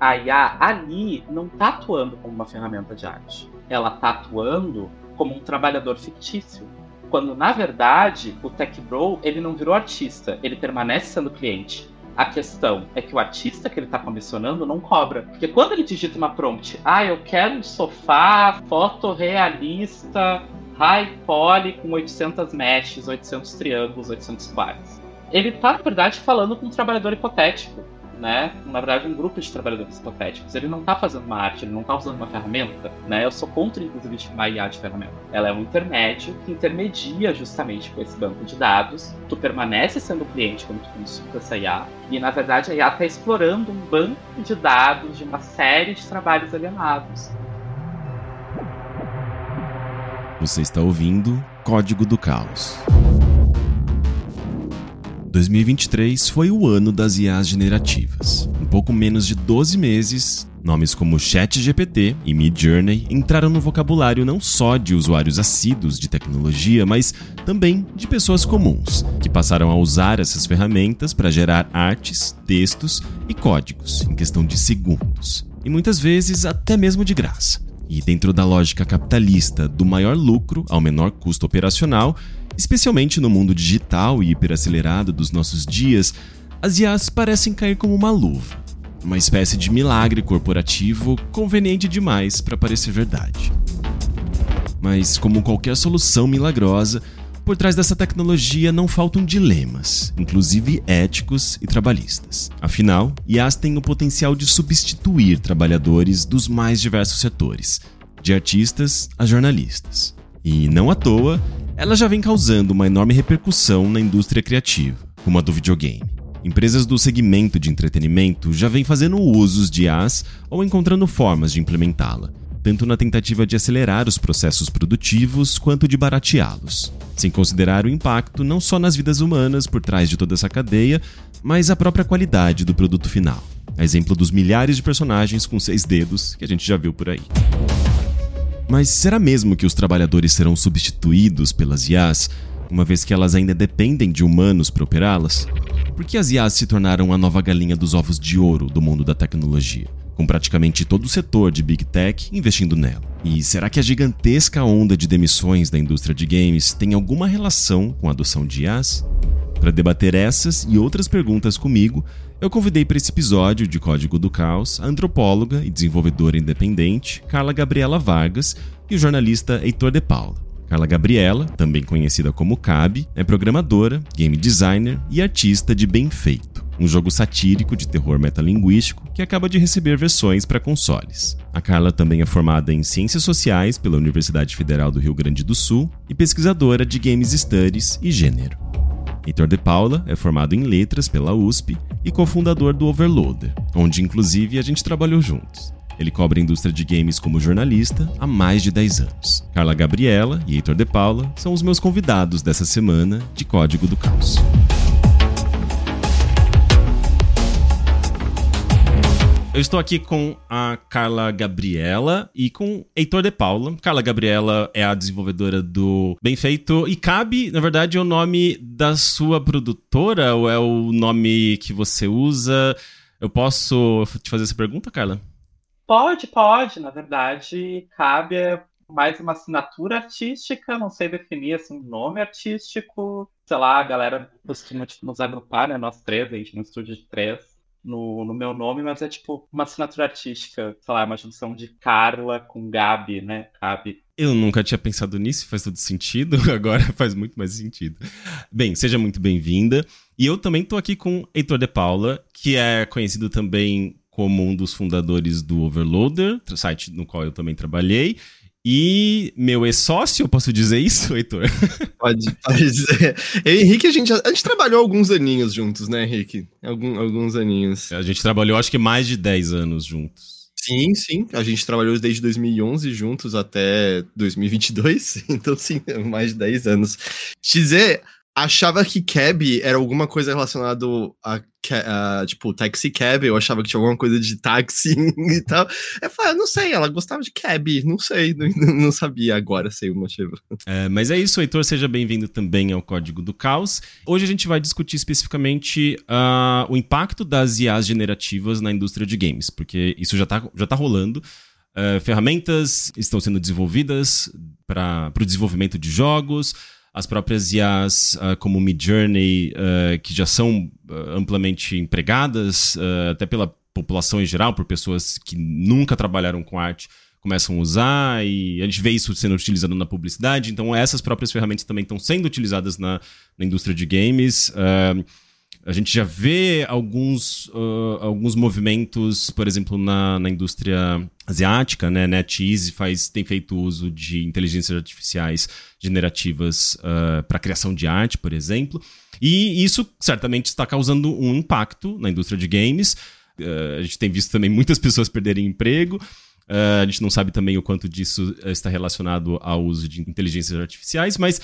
A IA ali não está atuando como uma ferramenta de arte. Ela está atuando como um trabalhador fictício. Quando, na verdade, o Tech Bro ele não virou artista, ele permanece sendo cliente. A questão é que o artista que ele está comissionando não cobra. Porque quando ele digita uma prompt, ah, eu quero um sofá fotorrealista, high poly com 800 meshes, 800 triângulos, 800 quartos. Ele está, na verdade, falando com um trabalhador hipotético né? Na verdade, um grupo de trabalhadores hipotéticos. Ele não está fazendo uma arte, ele não está usando uma ferramenta, né? Eu sou contra, inclusive, chamar IA de ferramenta. Ela é um intermédio que intermedia justamente com esse banco de dados. Tu permanece sendo cliente quando tu consulta essa IA. E, na verdade, a IA está explorando um banco de dados de uma série de trabalhos alienados. Você está ouvindo Código do Caos. 2023 foi o ano das IAs generativas. Em pouco menos de 12 meses, nomes como ChatGPT e Midjourney entraram no vocabulário não só de usuários assíduos de tecnologia, mas também de pessoas comuns, que passaram a usar essas ferramentas para gerar artes, textos e códigos em questão de segundos, e muitas vezes até mesmo de graça. E dentro da lógica capitalista do maior lucro ao menor custo operacional, especialmente no mundo digital e hiperacelerado dos nossos dias, as IAs parecem cair como uma luva, uma espécie de milagre corporativo conveniente demais para parecer verdade. Mas, como qualquer solução milagrosa, por trás dessa tecnologia não faltam dilemas, inclusive éticos e trabalhistas. Afinal, IAs têm o potencial de substituir trabalhadores dos mais diversos setores, de artistas a jornalistas. E não à toa, ela já vem causando uma enorme repercussão na indústria criativa, como a do videogame. Empresas do segmento de entretenimento já vêm fazendo usos de IAs ou encontrando formas de implementá-la, tanto na tentativa de acelerar os processos produtivos quanto de barateá-los, sem considerar o impacto não só nas vidas humanas por trás de toda essa cadeia, mas a própria qualidade do produto final. A exemplo dos milhares de personagens com seis dedos que a gente já viu por aí. Mas será mesmo que os trabalhadores serão substituídos pelas IAs, uma vez que elas ainda dependem de humanos para operá-las? Por que as IAs se tornaram a nova galinha dos ovos de ouro do mundo da tecnologia, com praticamente todo o setor de Big Tech investindo nela? E será que a gigantesca onda de demissões da indústria de games tem alguma relação com a adoção de IAs? Para debater essas e outras perguntas comigo, eu convidei para esse episódio de Código do Caos a antropóloga e desenvolvedora independente Carla Gabriela Vargas e o jornalista Heitor de Paula. Carla Gabriela, também conhecida como Cabe, é programadora, game designer e artista de Bem Feito, um jogo satírico de terror metalinguístico que acaba de receber versões para consoles. A Carla também é formada em Ciências Sociais pela Universidade Federal do Rio Grande do Sul e pesquisadora de Games Studies e Gênero. Heitor de Paula é formado em letras pela USP e cofundador do Overloader, onde inclusive a gente trabalhou juntos. Ele cobre a indústria de games como jornalista há mais de 10 anos. Carla Gabriela e Heitor de Paula são os meus convidados dessa semana de Código do Caos. Eu estou aqui com a Carla Gabriela e com Heitor de Paula. Carla Gabriela é a desenvolvedora do Bem Feito e cabe, na verdade, o nome da sua produtora ou é o nome que você usa? Eu posso te fazer essa pergunta, Carla? Pode, pode. Na verdade, cabe mais uma assinatura artística, não sei definir assim, um nome artístico. Sei lá, a galera costuma tipo, nos agrupar, né? Nós três, a gente no estúdio de três no, no meu nome, mas é tipo uma assinatura artística, sei lá, uma junção de Carla com Gabi, né? Gabi. Eu nunca tinha pensado nisso, faz todo sentido, agora faz muito mais sentido. Bem, seja muito bem-vinda. E eu também tô aqui com Heitor de Paula, que é conhecido também como um dos fundadores do Overloader, site no qual eu também trabalhei. E meu ex-sócio, posso dizer isso, Heitor? Pode, pode dizer. Eu e Henrique, a gente, a gente trabalhou alguns aninhos juntos, né, Henrique? Algum, alguns aninhos. A gente trabalhou, acho que mais de 10 anos juntos. Sim, sim. A gente trabalhou desde 2011 juntos até 2022. Então, sim, mais de 10 anos. Dizer, achava que cab era alguma coisa relacionada a, a, tipo, taxi cab, eu achava que tinha alguma coisa de táxi e tal. Eu falei, ah, não sei, ela gostava de cab, não sei, não, não sabia, agora sei o motivo. É, mas é isso, Heitor, seja bem-vindo também ao Código do Caos. Hoje a gente vai discutir especificamente uh, o impacto das IAs generativas na indústria de games, porque isso já está já tá rolando. Uh, ferramentas estão sendo desenvolvidas para o desenvolvimento de jogos, as próprias IAs uh, como Midjourney, uh, que já são uh, amplamente empregadas, até pela população em geral, por pessoas que nunca trabalharam com arte, começam a usar e a gente vê isso sendo utilizado na publicidade. Então, essas próprias ferramentas também estão sendo utilizadas na, na indústria de games. Uh, a gente já vê alguns, uh, alguns movimentos, por exemplo, na, na indústria asiática, né? NetEase faz, tem feito uso de inteligências artificiais generativas uh, para criação de arte, por exemplo. E isso certamente está causando um impacto na indústria de games. Uh, a gente tem visto também muitas pessoas perderem emprego. Uh, a gente não sabe também o quanto disso está relacionado ao uso de inteligências artificiais, mas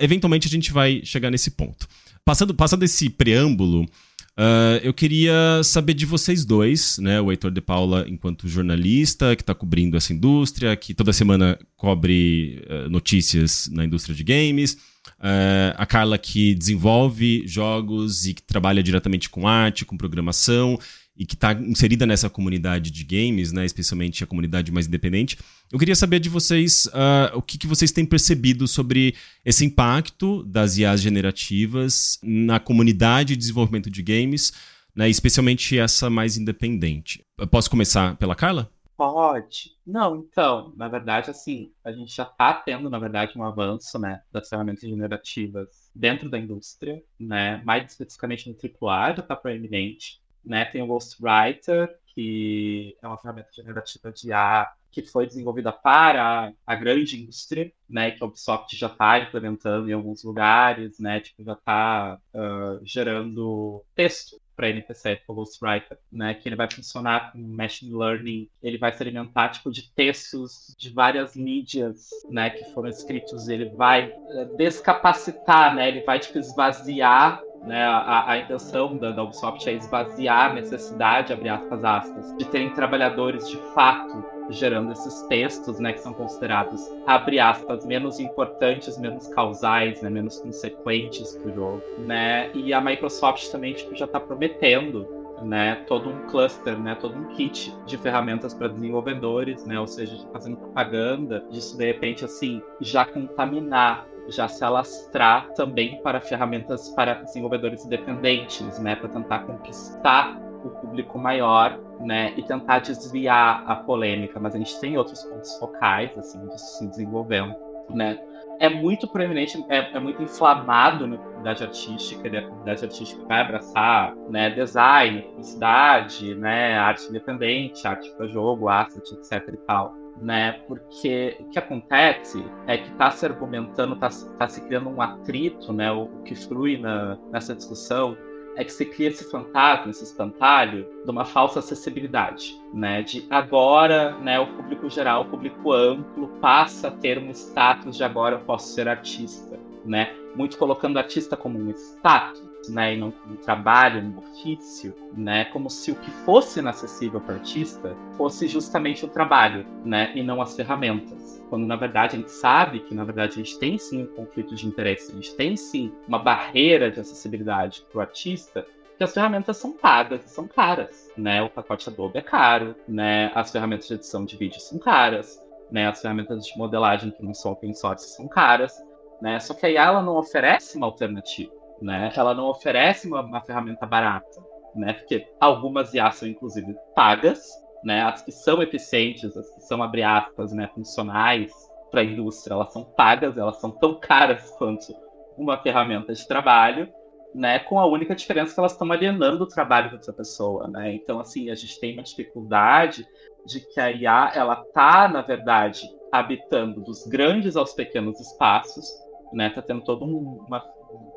eventualmente a gente vai chegar nesse ponto. Passando, passando esse preâmbulo, uh, eu queria saber de vocês dois, né? O Heitor de Paula, enquanto jornalista, que está cobrindo essa indústria, que toda semana cobre uh, notícias na indústria de games. Uh, a Carla, que desenvolve jogos e que trabalha diretamente com arte, com programação e que está inserida nessa comunidade de games, né, especialmente a comunidade mais independente. Eu queria saber de vocês uh, o que, que, vocês têm percebido sobre esse impacto das IAs generativas na comunidade de desenvolvimento de games, né, especialmente essa mais independente. Eu posso começar pela Carla? Pode. Não, então, na verdade, assim, a gente já está tendo, na verdade, um avanço, né, das ferramentas generativas dentro da indústria, né, mais especificamente no AAA já está proeminente, né? Tem o Ghostwriter, que é uma ferramenta generativa de IA que foi desenvolvida para a grande indústria, né, que a Ubisoft já está implementando em alguns lugares, né, tipo, já está uh, gerando texto para NPC, o Ghostwriter, né, que ele vai funcionar com machine learning, ele vai se alimentar tipo de textos de várias mídias, né, que foram escritos, ele vai uh, descapacitar, né, ele vai tipo esvaziar né, a, a intenção da, da Ubisoft é esvaziar a necessidade, abre aspas, aspas, de terem trabalhadores de fato gerando esses textos, né, que são considerados, abre aspas, menos importantes, menos causais, né, menos consequentes para o jogo, né, e a Microsoft também, tipo, já está prometendo, né, todo um cluster, né, todo um kit de ferramentas para desenvolvedores, né, ou seja, fazendo propaganda disso de repente assim já contaminar já se alastrar também para ferramentas para desenvolvedores independentes, né, para tentar conquistar o público maior, né, e tentar desviar a polêmica, mas a gente tem outros pontos focais, assim, disso se desenvolvendo, né. É muito proeminente, é, é muito inflamado na comunidade artística, e a comunidade artística vai abraçar, né, design, publicidade, né, arte independente, arte para jogo, asset, etc e tal né? Porque o que acontece é que está se argumentando, está tá se criando um atrito, né? O, o que flui na, nessa discussão é que se cria esse fantasma, esse espantalho de uma falsa acessibilidade, né? De agora, né, o público geral, o público amplo passa a ter um status de agora eu posso ser artista, né? Muito colocando artista como um status, né, e não um trabalho, um ofício, né, como se o que fosse inacessível para o artista fosse justamente o trabalho, né, e não as ferramentas. Quando na verdade a gente sabe que na verdade a gente tem sim um conflito de interesse, a gente tem sim uma barreira de acessibilidade para o artista, que as ferramentas são pagas são caras, né? O pacote Adobe é caro, né? As ferramentas de edição de vídeo são caras, né? As ferramentas de modelagem que não são open source são caras, né? Só que a IA ela não oferece uma alternativa, né? Ela não oferece uma, uma ferramenta barata, né? Porque algumas IA são inclusive pagas, né? As que são eficientes, as que são abre aspas, né? Funcionais para a indústria, elas são pagas, elas são tão caras quanto uma ferramenta de trabalho, né? Com a única diferença que elas estão alienando o trabalho dessa pessoa, né? Então, assim, a gente tem uma dificuldade de que a IA, ela tá, na verdade, habitando dos grandes aos pequenos espaços, né? Tá tendo toda uma,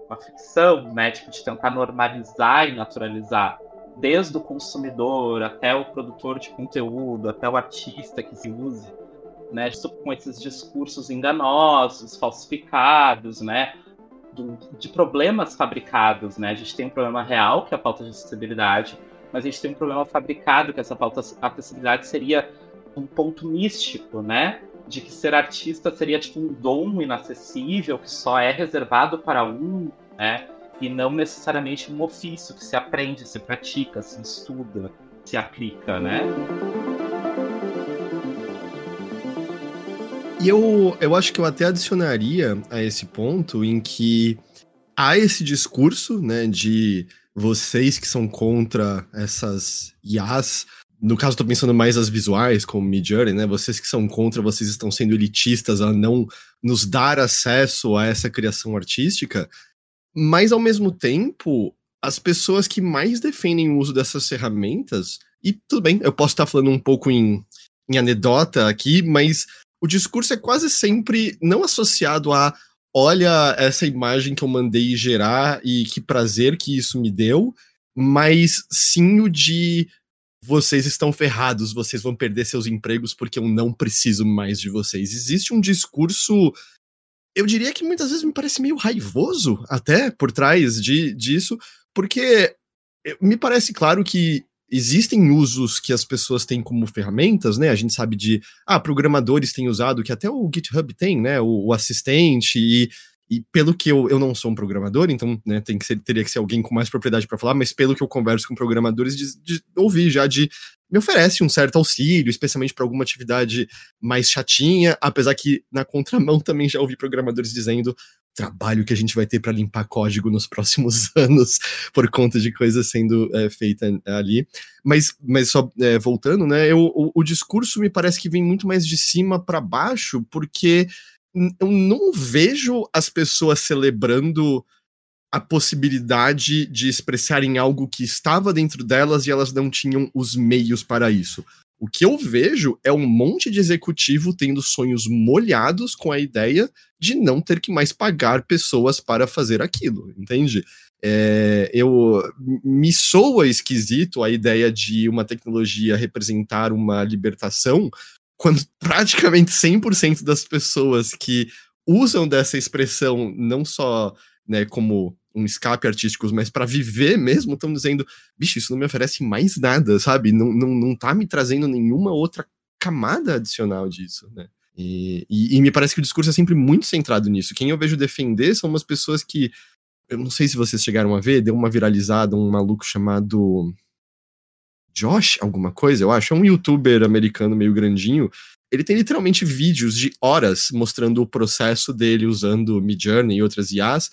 uma ficção, né? Tipo, de tentar normalizar e naturalizar desde o consumidor até o produtor de conteúdo, até o artista que se use, né? Com esses discursos enganosos, falsificados, né? do, de problemas fabricados, né? A gente tem um problema real, que é a falta de acessibilidade, mas a gente tem um problema fabricado, que essa falta de acessibilidade seria um ponto místico, né? De que ser artista seria tipo um dom inacessível que só é reservado para um, né? E não necessariamente um ofício que se aprende, se pratica, se estuda, se aplica, né? E eu, eu acho que eu até adicionaria a esse ponto em que há esse discurso, né, de vocês que são contra essas IAs, no caso estou pensando mais as visuais, como Midjourney, né, vocês que são contra, vocês estão sendo elitistas a não nos dar acesso a essa criação artística, mas ao mesmo tempo, as pessoas que mais defendem o uso dessas ferramentas, e tudo bem, eu posso estar falando um pouco em, em anedota aqui, mas o discurso é quase sempre não associado a olha essa imagem que eu mandei gerar e que prazer que isso me deu, mas sim o de vocês estão ferrados, vocês vão perder seus empregos porque eu não preciso mais de vocês. Existe um discurso, eu diria que muitas vezes me parece meio raivoso até por trás de, disso, porque me parece claro que existem usos que as pessoas têm como ferramentas, né? A gente sabe de, ah, programadores têm usado, que até o GitHub tem, né? O, o assistente e, e pelo que eu, eu não sou um programador, então, né, tem que ser, teria que ser alguém com mais propriedade para falar, mas pelo que eu converso com programadores, de, de ouvir já de me oferece um certo auxílio, especialmente para alguma atividade mais chatinha, apesar que na contramão também já ouvi programadores dizendo trabalho que a gente vai ter para limpar código nos próximos anos por conta de coisas sendo é, feita ali. Mas, mas só é, voltando, né? Eu, o, o, discurso me parece que vem muito mais de cima para baixo, porque eu não vejo as pessoas celebrando a possibilidade de expressarem algo que estava dentro delas e elas não tinham os meios para isso. O que eu vejo é um monte de executivo tendo sonhos molhados com a ideia de não ter que mais pagar pessoas para fazer aquilo, entende? É, eu me soa esquisito a ideia de uma tecnologia representar uma libertação quando praticamente 100% das pessoas que usam dessa expressão não só né, como um escape artístico, mas para viver mesmo, estão dizendo, bicho, isso não me oferece mais nada, sabe? Não, não, não tá me trazendo nenhuma outra camada adicional disso, né? E, e, e, me parece que o discurso é sempre muito centrado nisso. Quem eu vejo defender são umas pessoas que. Eu não sei se vocês chegaram a ver, deu uma viralizada, um maluco chamado. Josh, alguma coisa, eu acho. É um youtuber americano meio grandinho. Ele tem literalmente vídeos de horas mostrando o processo dele usando Midjourney e outras IAs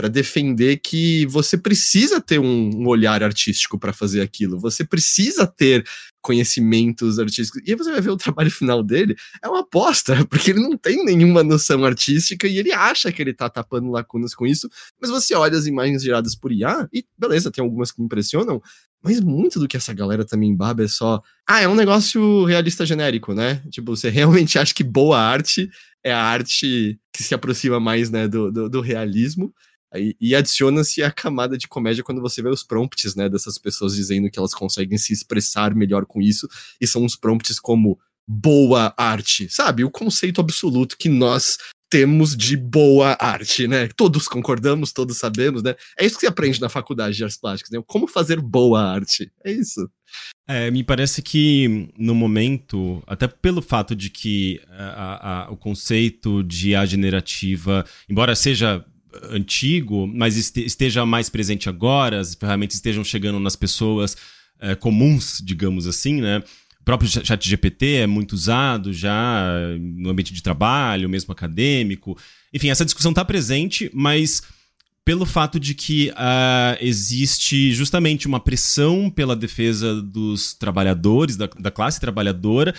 para defender que você precisa ter um, um olhar artístico para fazer aquilo, você precisa ter conhecimentos artísticos. E aí você vai ver o trabalho final dele, é uma aposta, porque ele não tem nenhuma noção artística e ele acha que ele tá tapando lacunas com isso, mas você olha as imagens geradas por IA e beleza, tem algumas que impressionam, mas muito do que essa galera também baba é só, ah, é um negócio realista genérico, né? Tipo, você realmente acha que boa arte é a arte que se aproxima mais, né, do, do, do realismo. E, e adiciona-se a camada de comédia quando você vê os prompts, né, dessas pessoas dizendo que elas conseguem se expressar melhor com isso, e são uns prompts como boa arte, sabe? O conceito absoluto que nós temos de boa arte, né? Todos concordamos, todos sabemos, né? É isso que você aprende na faculdade de artes plásticas, né? Como fazer boa arte. É isso. É, me parece que no momento, até pelo fato de que a, a, o conceito de A generativa, embora seja antigo, mas esteja mais presente agora, as ferramentas estejam chegando nas pessoas é, comuns, digamos assim, né? Próprio chat GPT é muito usado já no ambiente de trabalho, mesmo acadêmico. Enfim, essa discussão está presente, mas pelo fato de que uh, existe justamente uma pressão pela defesa dos trabalhadores, da, da classe trabalhadora,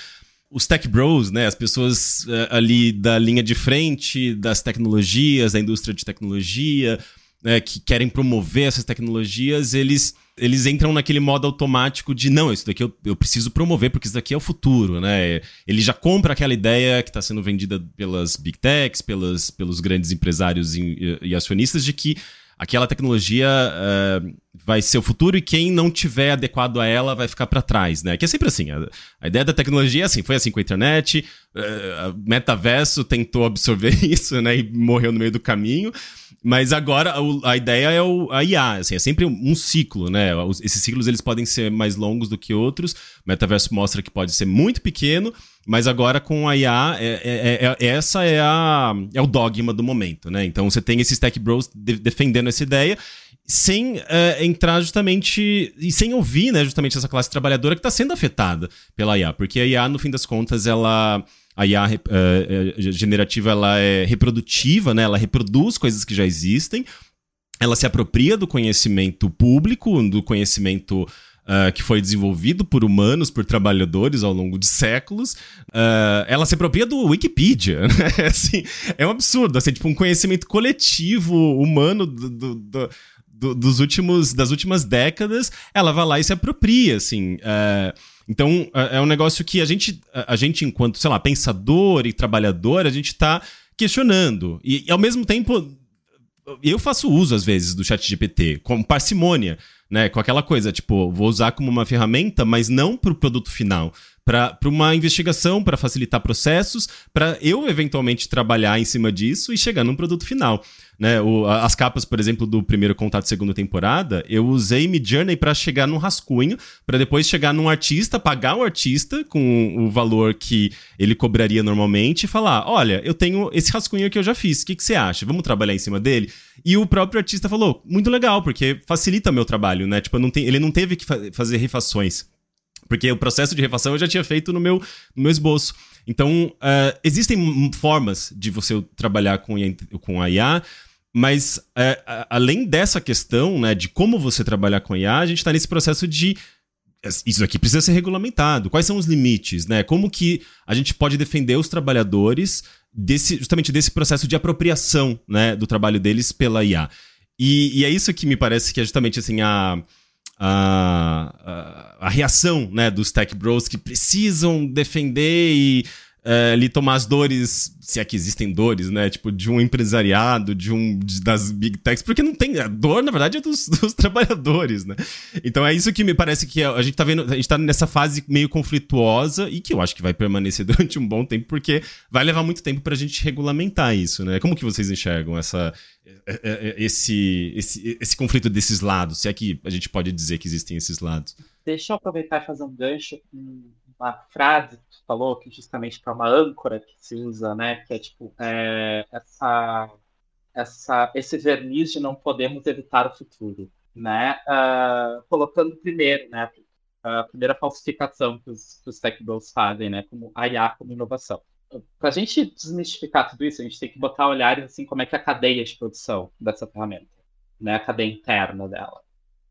os tech bros, né, as pessoas uh, ali da linha de frente das tecnologias, da indústria de tecnologia, né, que querem promover essas tecnologias, eles eles entram naquele modo automático de não, isso daqui eu, eu preciso promover, porque isso daqui é o futuro, né? Ele já compra aquela ideia que está sendo vendida pelas big techs, pelas, pelos grandes empresários e, e acionistas de que aquela tecnologia uh, vai ser o futuro e quem não tiver adequado a ela vai ficar para trás, né? Que é sempre assim. A, a, ideia da tecnologia é assim, foi assim com a internet, uh, metaverso tentou absorver isso, né? E morreu no meio do caminho. Mas agora a, ideia é o, a IA, assim, é sempre um, ciclo, né? esses ciclos eles podem ser mais longos do que outros. O metaverso mostra que pode ser muito pequeno, mas agora com a IA, é, é, é, é, essa é, a, é o dogma do momento, né? Então você tem esses tech bros de, defendendo essa ideia sem uh, entrar justamente e sem ouvir, né, justamente essa classe trabalhadora que está sendo afetada pela IA, porque a IA, no fim das contas, ela a IA uh, eh, eh, generativa ela é reprodutiva, né? Ela reproduz coisas que já existem. Ela se apropria do conhecimento público, do conhecimento Uh, que foi desenvolvido por humanos, por trabalhadores ao longo de séculos, uh, ela se apropria do Wikipedia. Né? Assim, é um absurdo, assim, tipo um conhecimento coletivo humano do, do, do, dos últimos, das últimas décadas, ela vai lá e se apropria, assim. Uh, então, é, é um negócio que a gente, a gente enquanto, sei lá, pensador e trabalhador, a gente está questionando. E, e, ao mesmo tempo, eu faço uso, às vezes, do chat GPT, com parcimônia, né? Com aquela coisa, tipo, vou usar como uma ferramenta, mas não para o produto final para uma investigação, para facilitar processos, para eu eventualmente trabalhar em cima disso e chegar num produto final. Né? O, as capas, por exemplo, do primeiro contato segunda temporada, eu usei Midjourney para chegar num rascunho, para depois chegar num artista, pagar o artista com o valor que ele cobraria normalmente e falar: olha, eu tenho esse rascunho que eu já fiz, o que, que você acha? Vamos trabalhar em cima dele? E o próprio artista falou: muito legal, porque facilita meu trabalho, né? Tipo, não tem, ele não teve que fa fazer refações. Porque o processo de refação eu já tinha feito no meu, no meu esboço. Então, uh, existem formas de você trabalhar com, com a IA, mas uh, além dessa questão né, de como você trabalhar com a IA, a gente está nesse processo de isso aqui precisa ser regulamentado. Quais são os limites, né? Como que a gente pode defender os trabalhadores desse, justamente desse processo de apropriação, né, do trabalho deles pela IA? E, e é isso que me parece que é justamente assim a a, a, a, reação né, dos tech bros que precisam defender e ali tomar as dores, se é que existem dores, né? Tipo, de um empresariado, de um de, das big techs, porque não tem. A dor, na verdade, é dos, dos, trabalhadores, né? Então é isso que me parece que a gente tá vendo. A gente tá nessa fase meio conflituosa e que eu acho que vai permanecer durante um bom tempo, porque vai levar muito tempo pra gente regulamentar isso, né? Como que vocês enxergam essa, é, é, é, esse, esse, esse conflito desses lados, se é que a gente pode dizer que existem esses lados. Deixa eu aproveitar e fazer um gancho com uma frase falou, que justamente é uma âncora que se usa, né? Que é tipo, é, essa, essa, esse verniz de não podemos evitar o futuro, né? Uh, colocando primeiro, né? A primeira falsificação que os, os tech bros fazem, né? Como a IA como inovação para a gente desmistificar tudo isso, a gente tem que botar olhares assim como é que é a cadeia de produção dessa ferramenta, né? A cadeia interna dela.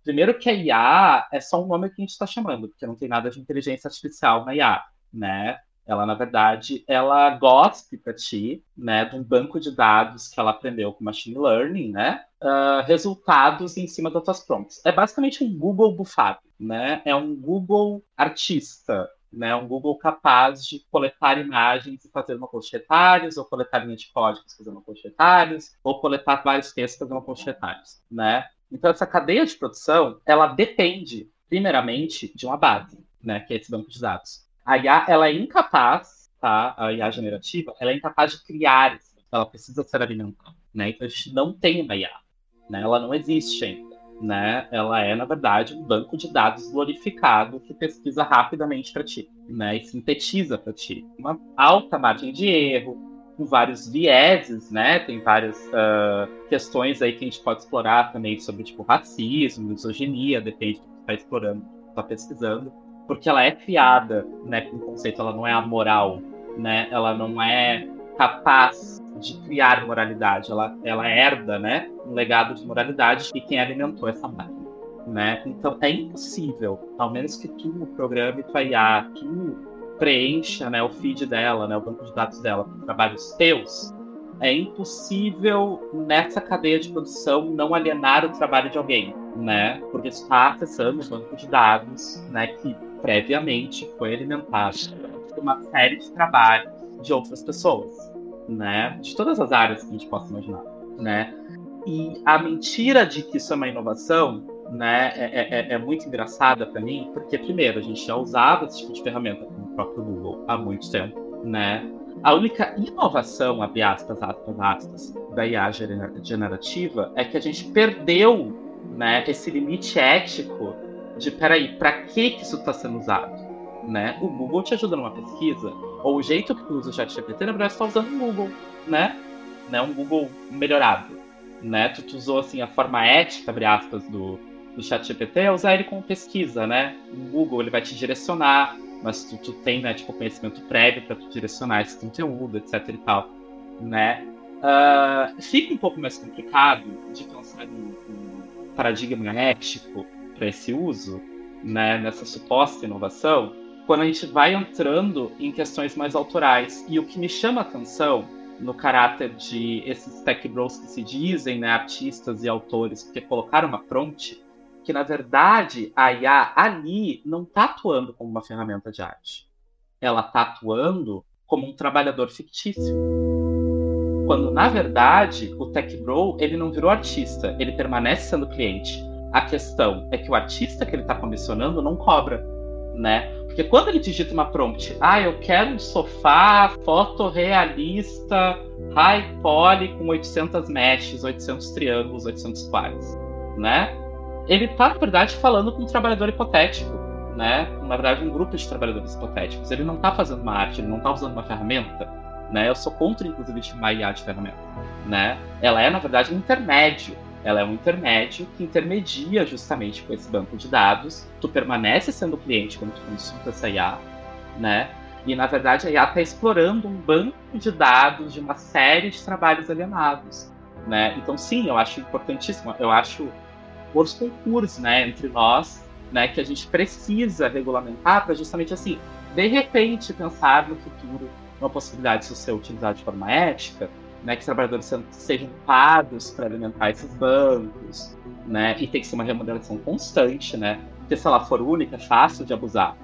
Primeiro que a IA é só um nome que a gente está chamando, porque não tem nada de inteligência artificial na IA, né? Ela, na verdade, ela gosta para ti, né, de um banco de dados que ela aprendeu com machine learning, né, uh, resultados em cima das tuas prompts. É basicamente um Google bufado, né? É um Google artista, né, um Google capaz de coletar imagens e fazer uma post retalhos, ou coletar linha de códigos fazendo uma post retalhos, ou coletar vários textos fazendo uma post retalhos, né? Então essa cadeia de produção, ela depende primeiramente de uma base, né, que é esse banco de dados. A IA, ela é incapaz, tá? A IA generativa, ela é incapaz de criar banco ela precisa ser alimentada, né? Então a gente não tem uma IA, né? Ela não existe ainda, né? Ela é, na verdade, um banco de dados glorificado que pesquisa rapidamente para ti, né? E sintetiza para ti. Uma alta margem de erro, com vários vieses, né? Tem várias uh, questões aí que a gente pode explorar também sobre, tipo, racismo, misoginia, depende do que está explorando, está pesquisando, porque ela é fiada, né? Com o conceito, ela não é amoral, né? Ela não é capaz de criar moralidade, ela, ela herda, né, um legado de moralidade e quem alimentou essa máquina, né? Então é impossível, ao menos que tu programe tua IA, tu preencha, né, o feed dela, né, o banco de dados dela com trabalhos teus, é impossível nessa cadeia de produção não alienar o trabalho de alguém, né? Porque está acessando o banco de dados, né, que previamente foi alimentado por uma série de trabalhos de outras pessoas né? De todas as áreas que a gente possa imaginar, né? E a mentira de que isso é uma inovação, né, é, é, é, é muito engraçada para mim, porque primeiro a gente já usava esse tipo de ferramenta como o próprio Google há muito tempo, né? A única inovação, abre aspas, aspas, aspas, da IA generativa é que a gente perdeu, né, esse limite ético de, peraí, para que que isso está sendo usado? né? O Google te ajuda numa pesquisa, ou o jeito que usa o ChatGPT, na verdade, está usando o Google, né? né? Um Google melhorado, né? Tu, tu, usou, assim, a forma ética, abre aspas, do, do ChatGPT é usar ele como pesquisa, né? O Google, ele vai te direcionar, mas tu, tu tem, né, tipo, conhecimento prévio para tu direcionar esse conteúdo, etc e tal, né? Uh, fica um pouco mais complicado de pensar em paradigma ético para esse uso, né, nessa suposta inovação, quando a gente vai entrando em questões mais autorais. E o que me chama a atenção no caráter de esses tech bros que se dizem né, artistas e autores que colocaram uma prompt, que na verdade a IA ali não está atuando como uma ferramenta de arte. Ela está atuando como um trabalhador fictício. Quando na verdade o tech bro ele não virou artista, ele permanece sendo cliente. A questão é que o artista que ele está comissionando não cobra, né? Porque quando ele digita uma prompt, ah, eu quero um sofá fotorrealista high poly com 800 meshes, 800 triângulos, 800 pares, né? Ele tá, na verdade, falando com um trabalhador hipotético, né? Na verdade, um grupo de trabalhadores hipotéticos. Ele não tá fazendo uma arte, ele não tá usando uma ferramenta, né? Eu sou contra, inclusive, chamar IA de ferramenta, né? Ela é, na verdade, um intermédio ela é um intermédio que intermedia justamente com esse banco de dados. Tu permanece sendo cliente quando tu consulta essa IA, né? E na verdade a IA está explorando um banco de dados de uma série de trabalhos alienados, né? Então sim, eu acho importantíssimo. Eu acho os concursos, né, entre nós, né, que a gente precisa regulamentar para justamente assim, de repente pensar no futuro uma possibilidade de ser utilizado de forma ética, né, que os trabalhadores sejam pagos para alimentar esses bancos, né, e tem que ser uma remuneração constante, né, porque se ela for única, é fácil de abusar,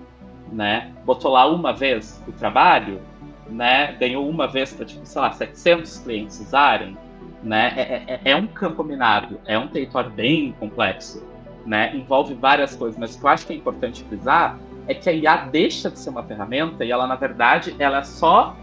né, botou lá uma vez o trabalho, né, ganhou uma vez para, tipo, sei lá, 700 clientes usarem, né, é, é, é um campo minado, é um território bem complexo, né, envolve várias coisas, mas o que eu acho que é importante frisar é que a IA deixa de ser uma ferramenta e ela, na verdade, ela é só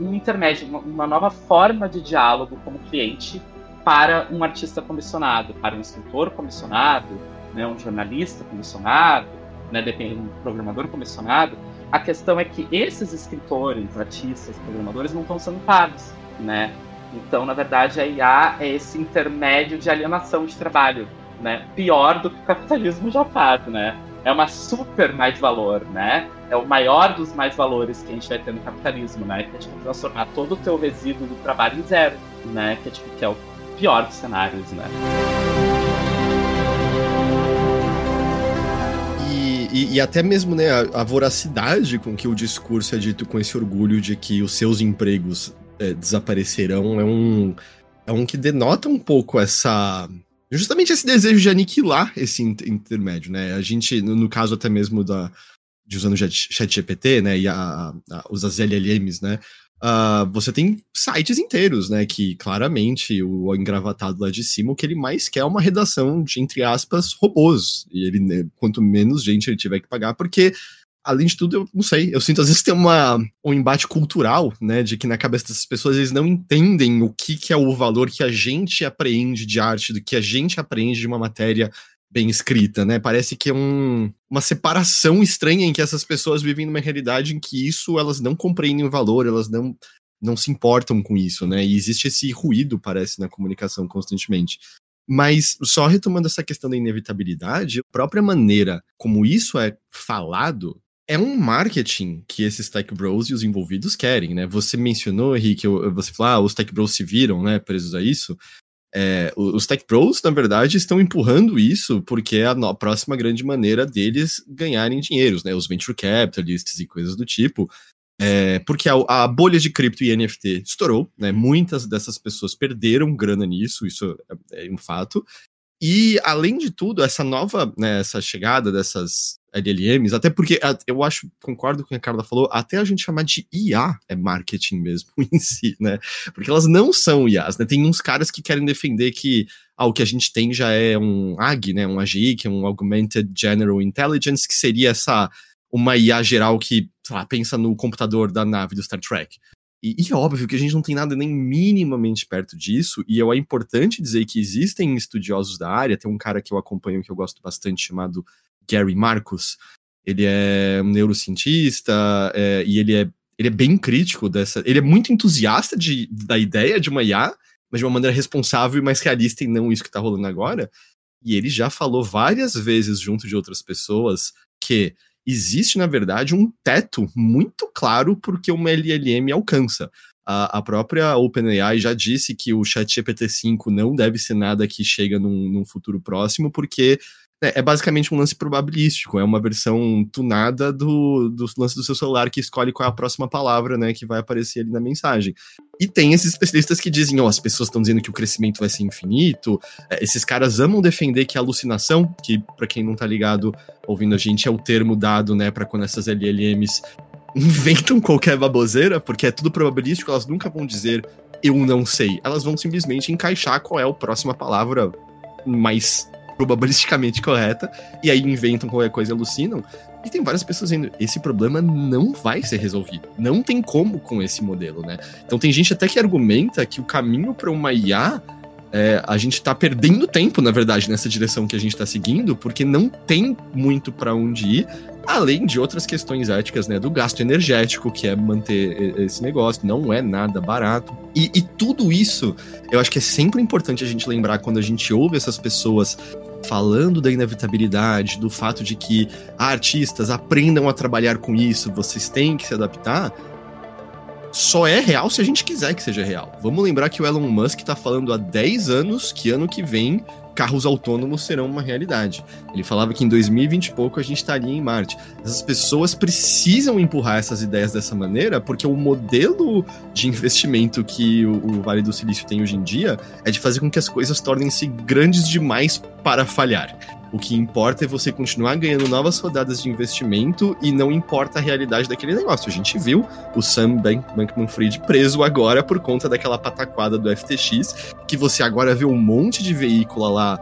um intermédio, uma, uma nova forma de diálogo como cliente para um artista comissionado, para um escritor comissionado, né, um jornalista comissionado, né, dependendo um programador comissionado. A questão é que esses escritores, artistas, programadores não estão sendo pagos, né? Então, na verdade, a IA é esse intermédio de alienação de trabalho, né? Pior do que o capitalismo já faz, né? É uma super mais valor, né? é o maior dos mais valores que a gente vai ter no capitalismo, né? Que é tipo, transformar todo o teu resíduo do trabalho em zero, né? Que é, tipo, que é o pior dos cenários, né? E, e, até mesmo né, a, a, voracidade com que o discurso é dito com esse orgulho de que os seus empregos é, desaparecerão é um, é um que denota um pouco essa. Justamente esse desejo de aniquilar esse intermédio, né? A gente, no, caso até mesmo da, de usando o chat GPT, né, e a, a, os LLMs, né, uh, você tem sites inteiros, né, que claramente o engravatado lá de cima, o que ele mais quer é uma redação de, entre aspas, robôs, e ele, né, quanto menos gente ele tiver que pagar, porque além de tudo, eu não sei, eu sinto às vezes tem uma, um embate cultural, né, de que na cabeça dessas pessoas eles não entendem o que, que é o valor que a gente apreende de arte, do que a gente apreende de uma matéria bem escrita, né? Parece que é um, uma separação estranha em que essas pessoas vivem numa realidade em que isso elas não compreendem o valor, elas não não se importam com isso, né? E existe esse ruído, parece, na comunicação constantemente. Mas só retomando essa questão da inevitabilidade, a própria maneira como isso é falado é um marketing que esses tech bros e os envolvidos querem, né? Você mencionou, Henrique, você falou, ah, os tech bros se viram, né, presos a isso. É, os tech bros, na verdade, estão empurrando isso porque é a próxima grande maneira deles ganharem dinheiros, né? Os venture capitalists e coisas do tipo. É, porque a, a, bolha de cripto e NFT estourou, né? Muitas dessas pessoas perderam grana nisso, isso é, é um fato. E, além de tudo, essa nova, né, essa chegada dessas LLMs, até porque eu acho, concordo com o que a Carla falou, até a gente chamar de IA é marketing mesmo em si, né? Porque elas não são IAs, né? Tem uns caras que querem defender que ah, o que a gente tem já é um AG, né? Um AGI, que é um Augmented General Intelligence, que seria essa uma IA geral que, sei lá, pensa no computador da nave do Star Trek. E, e, é óbvio que a gente não tem nada nem minimamente perto disso, e é importante dizer que existem estudiosos da área, tem um cara que eu acompanho que eu gosto bastante, chamado Gary Marcus. Ele é um neurocientista é, e ele é, ele é bem crítico dessa. Ele é muito entusiasta de, da ideia de uma IA, mas de uma maneira responsável e mais realista, e não isso que está rolando agora. E ele já falou várias vezes, junto de outras pessoas, que existe, na verdade, um teto muito claro porque uma LLM alcança. A, a própria OpenAI já disse que o ChatGPT-5 não deve ser nada que chega num, num futuro próximo, porque é, é, basicamente um lance probabilístico, é uma versão tunada do, do lance do seu celular que escolhe qual é a próxima palavra, né, que vai aparecer ali na mensagem. E tem esses especialistas que dizem, ó, oh, as pessoas estão dizendo que o crescimento vai ser infinito, é, esses caras amam defender que a alucinação, que para quem não tá ligado ouvindo a gente, é o termo dado, né, para quando essas LLMs inventam qualquer baboseira, porque é tudo probabilístico, elas nunca vão dizer eu não sei, elas vão simplesmente encaixar qual é a próxima palavra mais probabilisticamente correta, e aí inventam qualquer coisa e alucinam. E tem várias pessoas dizendo, esse problema não vai ser resolvido. Não tem como com esse modelo, né? Então tem gente até que argumenta que o caminho para uma IA é, a gente está perdendo tempo, na verdade, nessa direção que a gente está seguindo, porque não tem muito para onde ir, além de outras questões éticas, né, do gasto energético, que é manter esse negócio, não é nada barato. E, e tudo isso, eu acho que é sempre importante a gente lembrar quando a gente ouve essas pessoas falando da inevitabilidade, do fato de que artistas aprendam a trabalhar com isso, vocês têm que se adaptar, só é real se a gente quiser que seja real. Vamos lembrar que o Elon Musk está falando há 10 anos que ano que vem carros autônomos serão uma realidade. Ele falava que em 2020 e pouco a gente estaria em Marte. Essas pessoas precisam empurrar essas ideias dessa maneira, porque o modelo de investimento que o, o Vale do Silício tem hoje em dia é de fazer com que as coisas tornem-se grandes demais para falhar. O que importa é você continuar ganhando novas rodadas de investimento e não importa a realidade daquele negócio. A gente viu o Sam Bankman-Fried preso agora por conta daquela pataquada do FTX, que você agora vê um monte de veículo lá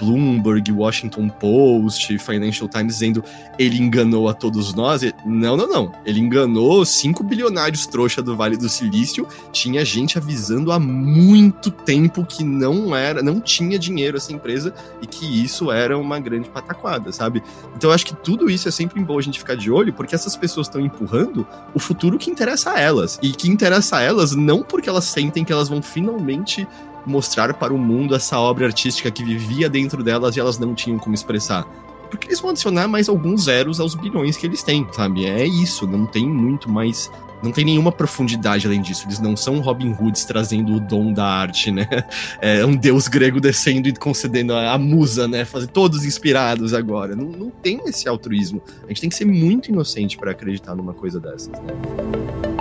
Bloomberg, Washington Post, Financial Times dizendo ele enganou a todos nós. Não, não, não. Ele enganou cinco bilionários trouxa do Vale do Silício. Tinha gente avisando há muito tempo que não era, não tinha dinheiro essa empresa e que isso era uma grande pataquada, sabe? Então eu acho que tudo isso é sempre bom a gente ficar de olho, porque essas pessoas estão empurrando o futuro que interessa a elas. E que interessa a elas não porque elas sentem que elas vão finalmente mostrar para o mundo essa obra artística que vivia dentro delas e elas não tinham como expressar. Porque eles vão adicionar mais alguns zeros aos bilhões que eles têm, sabe? É isso, não tem muito mais. Não tem nenhuma profundidade além disso. Eles não são Robin Hoods trazendo o dom da arte, né? É um deus grego descendo e concedendo a, musa, né? Fazer todos inspirados agora. Não, não tem esse altruísmo. A gente tem que ser muito inocente para acreditar numa coisa dessas, né?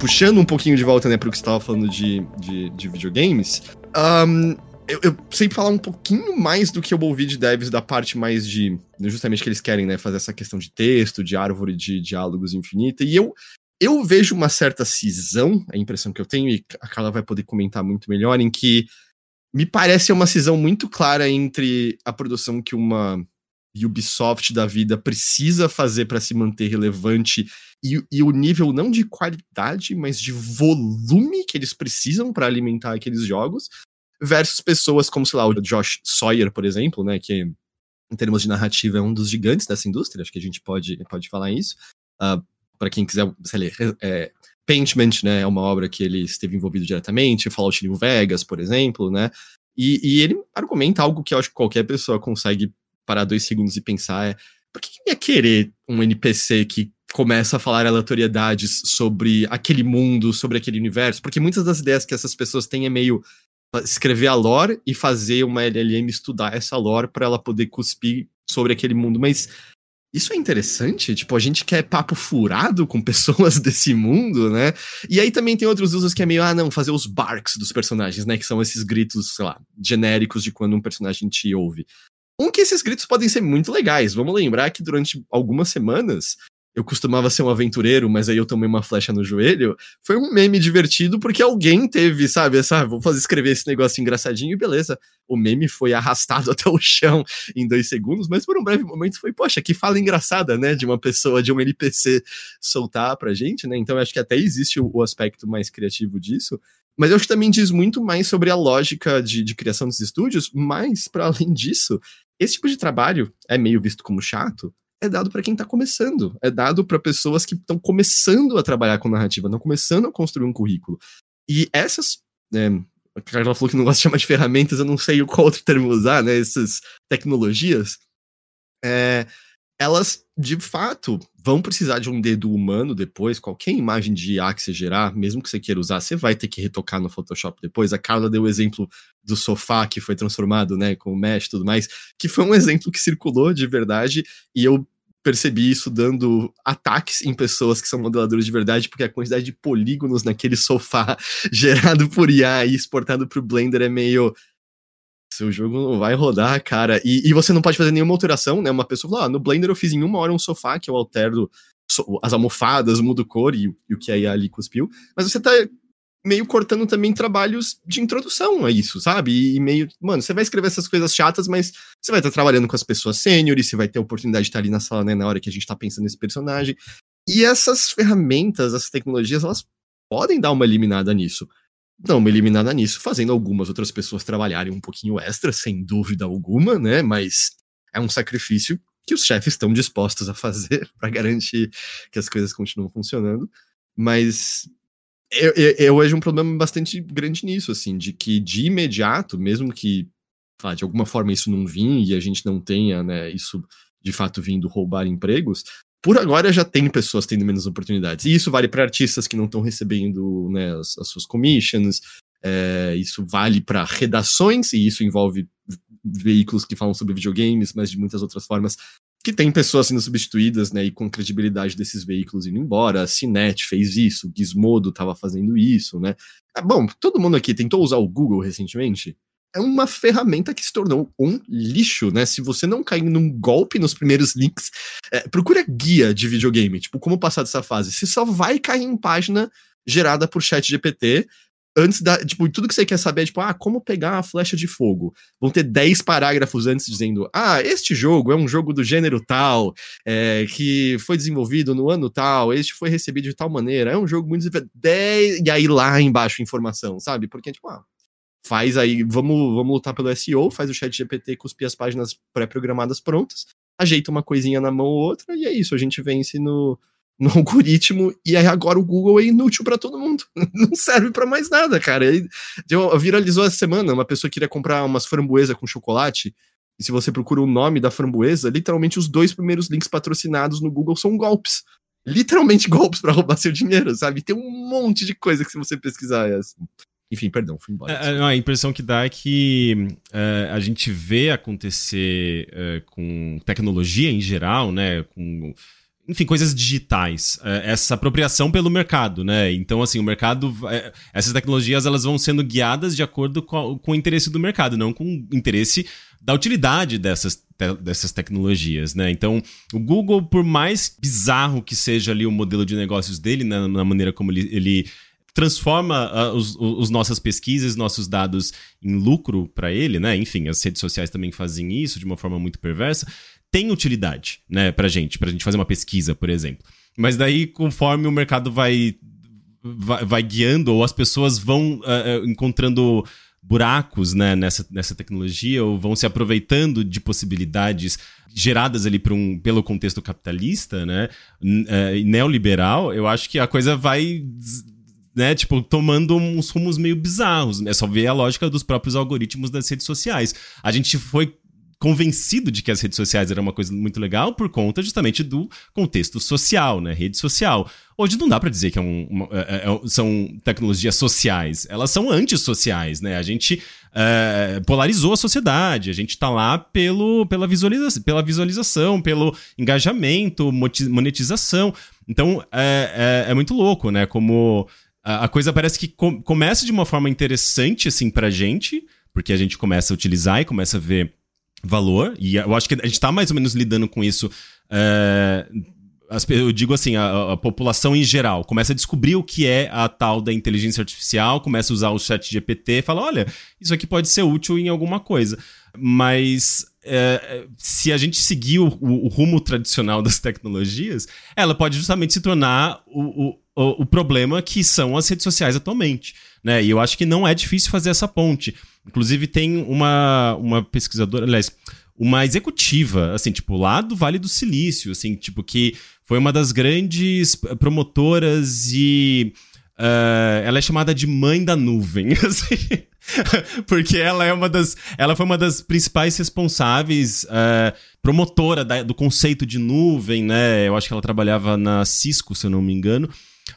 Puxando um pouquinho de volta, né, pro que você estava falando de, de, de videogames, um, eu, eu, falar um pouquinho mais do que eu ouvi de devs da parte mais de. Justamente que eles querem, né? Fazer essa questão de texto, de árvore de diálogos infinita. E eu, eu vejo uma certa cisão, a impressão que eu tenho, e a Carla vai poder comentar muito melhor, em que me parece uma cisão muito clara entre a produção que uma Ubisoft da vida precisa fazer para se manter relevante e, e, o nível não de qualidade, mas de volume que eles precisam para alimentar aqueles jogos, versus pessoas como, sei lá, o Josh Sawyer, por exemplo, né, que em termos de narrativa é um dos gigantes dessa indústria, acho que a gente pode, pode falar isso. Uh, ah, para quem quiser, lá, é, Paintment, né, é uma obra que ele esteve envolvido diretamente, Fallout New Vegas, por exemplo, né, e, e ele argumenta algo que eu acho que qualquer pessoa consegue parar dois segundos e pensar é por que ia querer um NPC que começa a falar aleatoriedades sobre aquele mundo, sobre aquele universo? Porque muitas das ideias que essas pessoas têm é meio escrever a lore e fazer uma LLM estudar essa lore para ela poder cuspir sobre aquele mundo. Mas isso é interessante, tipo, a gente quer papo furado com pessoas desse mundo, né? E aí também tem outros usos que é meio, ah, não, fazer os barks dos personagens, né? Que são esses gritos, sei lá, genéricos de quando um personagem te ouve. Um que esses gritos podem ser muito legais. Vamos lembrar que durante algumas semanas eu costumava ser um aventureiro, mas aí eu tomei uma flecha no joelho. Foi um meme divertido porque alguém teve, sabe, essa, ah, vou fazer escrever esse negócio engraçadinho e beleza. O meme foi arrastado até o chão em dois segundos, mas por um breve momento foi, poxa, que fala engraçada, né, de uma pessoa, de um NPC soltar pra gente, né? Então acho que até existe o, o aspecto mais criativo disso. Mas eu acho que também diz muito mais sobre a lógica de, de criação dos estúdios, mas, para além disso, esse tipo de trabalho é meio visto como chato, é dado para quem está começando, é dado para pessoas que estão começando a trabalhar com narrativa, não começando a construir um currículo. E essas, é, a Carla falou que não gosta de chamar de ferramentas, eu não sei qual outro termo usar, né? Essas tecnologias, é, elas de fato vão precisar de um dedo humano depois. Qualquer imagem de IA que você gerar, mesmo que você queira usar, você vai ter que retocar no Photoshop depois. A Carla deu o exemplo do sofá que foi transformado, né, com o mesh e tudo mais, que foi um exemplo que circulou de verdade e eu percebi isso dando ataques em pessoas que são modeladores de verdade, porque a quantidade de polígonos naquele sofá gerado por IA e exportado para o Blender é meio seu jogo não vai rodar, cara. E, e você não pode fazer nenhuma alteração, né? Uma pessoa falou, ah, no Blender eu fiz em uma hora um sofá que eu altero as almofadas, mudo cor e, e o que aí ali cuspiu. Mas você tá meio cortando também trabalhos de introdução a isso, sabe? E meio, mano, você vai escrever essas coisas chatas, mas você vai estar trabalhando com as pessoas sêniores, você vai ter a oportunidade de estar ali na sala, né, na hora que a gente tá pensando nesse personagem. E essas ferramentas, essas tecnologias, elas podem dar uma eliminada nisso dar uma eliminada nisso, fazendo algumas outras pessoas trabalharem um pouquinho extra, sem dúvida alguma, né? Mas é um sacrifício que os chefes estão dispostos a fazer para garantir que as coisas continuam funcionando. Mas eu, eu, eu, vejo um problema bastante grande nisso, assim, de que de imediato, mesmo que ah, de alguma forma isso não vinha e a gente não tenha, né, isso de fato vindo roubar empregos, por agora já tem pessoas tendo menos oportunidades. E isso vale para artistas que não estão recebendo né, as, as, suas commissions, é, isso vale para redações, e isso envolve veículos que falam sobre videogames, mas de muitas outras formas, que tem pessoas sendo substituídas, né, e com credibilidade desses veículos indo embora. A Cinet fez isso, Gizmodo estava fazendo isso, né. Ah, bom, todo mundo aqui tentou usar o Google recentemente? É uma ferramenta que se tornou um lixo, né? Se você não cair num golpe nos primeiros links, é, procura guia de videogame, tipo, como passar dessa fase. Você só vai cair em página gerada por chat GPT antes da, tipo, tudo que você quer saber é, tipo, ah, como pegar a flecha de fogo. Vão ter 10 parágrafos antes dizendo, ah, este jogo é um jogo do gênero tal, é, que foi desenvolvido no ano tal, este foi recebido de tal maneira, é um jogo muito... 10, e aí lá embaixo informação, sabe? Porque, tipo, ah, faz aí, vamos, vamos lutar pelo SEO, faz o chat GPT cuspir as páginas pré-programadas prontas, ajeita uma coisinha na mão ou outra, e é isso, a gente vence no, no algoritmo, e aí agora o Google é inútil para todo mundo, não serve para mais nada, cara. Ele, viralizou essa semana, uma pessoa queria comprar umas framboesas com chocolate, e se você procura o nome da framboesa, literalmente os dois primeiros links patrocinados no Google são golpes. Literalmente golpes para roubar seu dinheiro, sabe? Tem um monte de coisa que se você pesquisar é assim. Enfim, perdão, fui embora. É, a impressão que dá é que é, a gente vê acontecer é, com tecnologia em geral, né? Com, enfim, coisas digitais, é, essa apropriação pelo mercado, né? Então, assim, o mercado, essas tecnologias, elas vão sendo guiadas de acordo com, o interesse do mercado, não com o interesse da utilidade dessas, dessas tecnologias, né? Então, o Google, por mais bizarro que seja ali o modelo de negócios dele, né, na maneira como ele, ele transforma uh, os, os, nossas pesquisas, nossos dados em lucro para ele, né? Enfim, as redes sociais também fazem isso de uma forma muito perversa. tem utilidade, né, pra gente, pra gente fazer uma pesquisa, por exemplo. Mas daí, conforme o mercado vai, vai, vai guiando, ou as pessoas vão uh, encontrando buracos né, nessa, nessa tecnologia, ou vão se aproveitando de possibilidades geradas ali por um, pelo contexto capitalista, né, uh, neoliberal, eu acho que a coisa vai né, tipo, tomando uns rumos meio bizarros. É só ver a lógica dos próprios algoritmos das redes sociais. A gente foi convencido de que as redes sociais eram uma coisa muito legal por conta justamente do contexto social, né? Rede social. Hoje não dá para dizer que é um, uma, é, é, são tecnologias sociais, elas são antissociais, né? A gente é, polarizou a sociedade, a gente tá lá pelo, pela, visualiza pela visualização, pelo engajamento, monetização. Então é, é, é muito louco, né? Como a, coisa parece que com, começa de uma forma interessante, assim, pra gente, porque a gente começa a utilizar e começa a ver valor, e eu acho que a gente está mais ou menos lidando com isso. É, eu digo assim, a, a, população em geral começa a descobrir o que é a tal da inteligência artificial, começa a usar o chat GPT fala: olha, isso aqui pode ser útil em alguma coisa. Mas é, se a gente seguir o, o, rumo tradicional das tecnologias, ela pode justamente se tornar o, o, o problema que são as redes sociais atualmente. Né? E eu acho que não é difícil fazer essa ponte. Inclusive, tem uma, uma pesquisadora, aliás, uma executiva, assim, tipo, lá do Vale do Silício, assim, tipo, que foi uma das grandes promotoras e. Uh, ela é chamada de mãe da nuvem, assim, porque ela é uma das, ela foi uma das principais responsáveis, uh, promotora da, do conceito de nuvem, né? Eu acho que ela trabalhava na Cisco, se eu não me engano.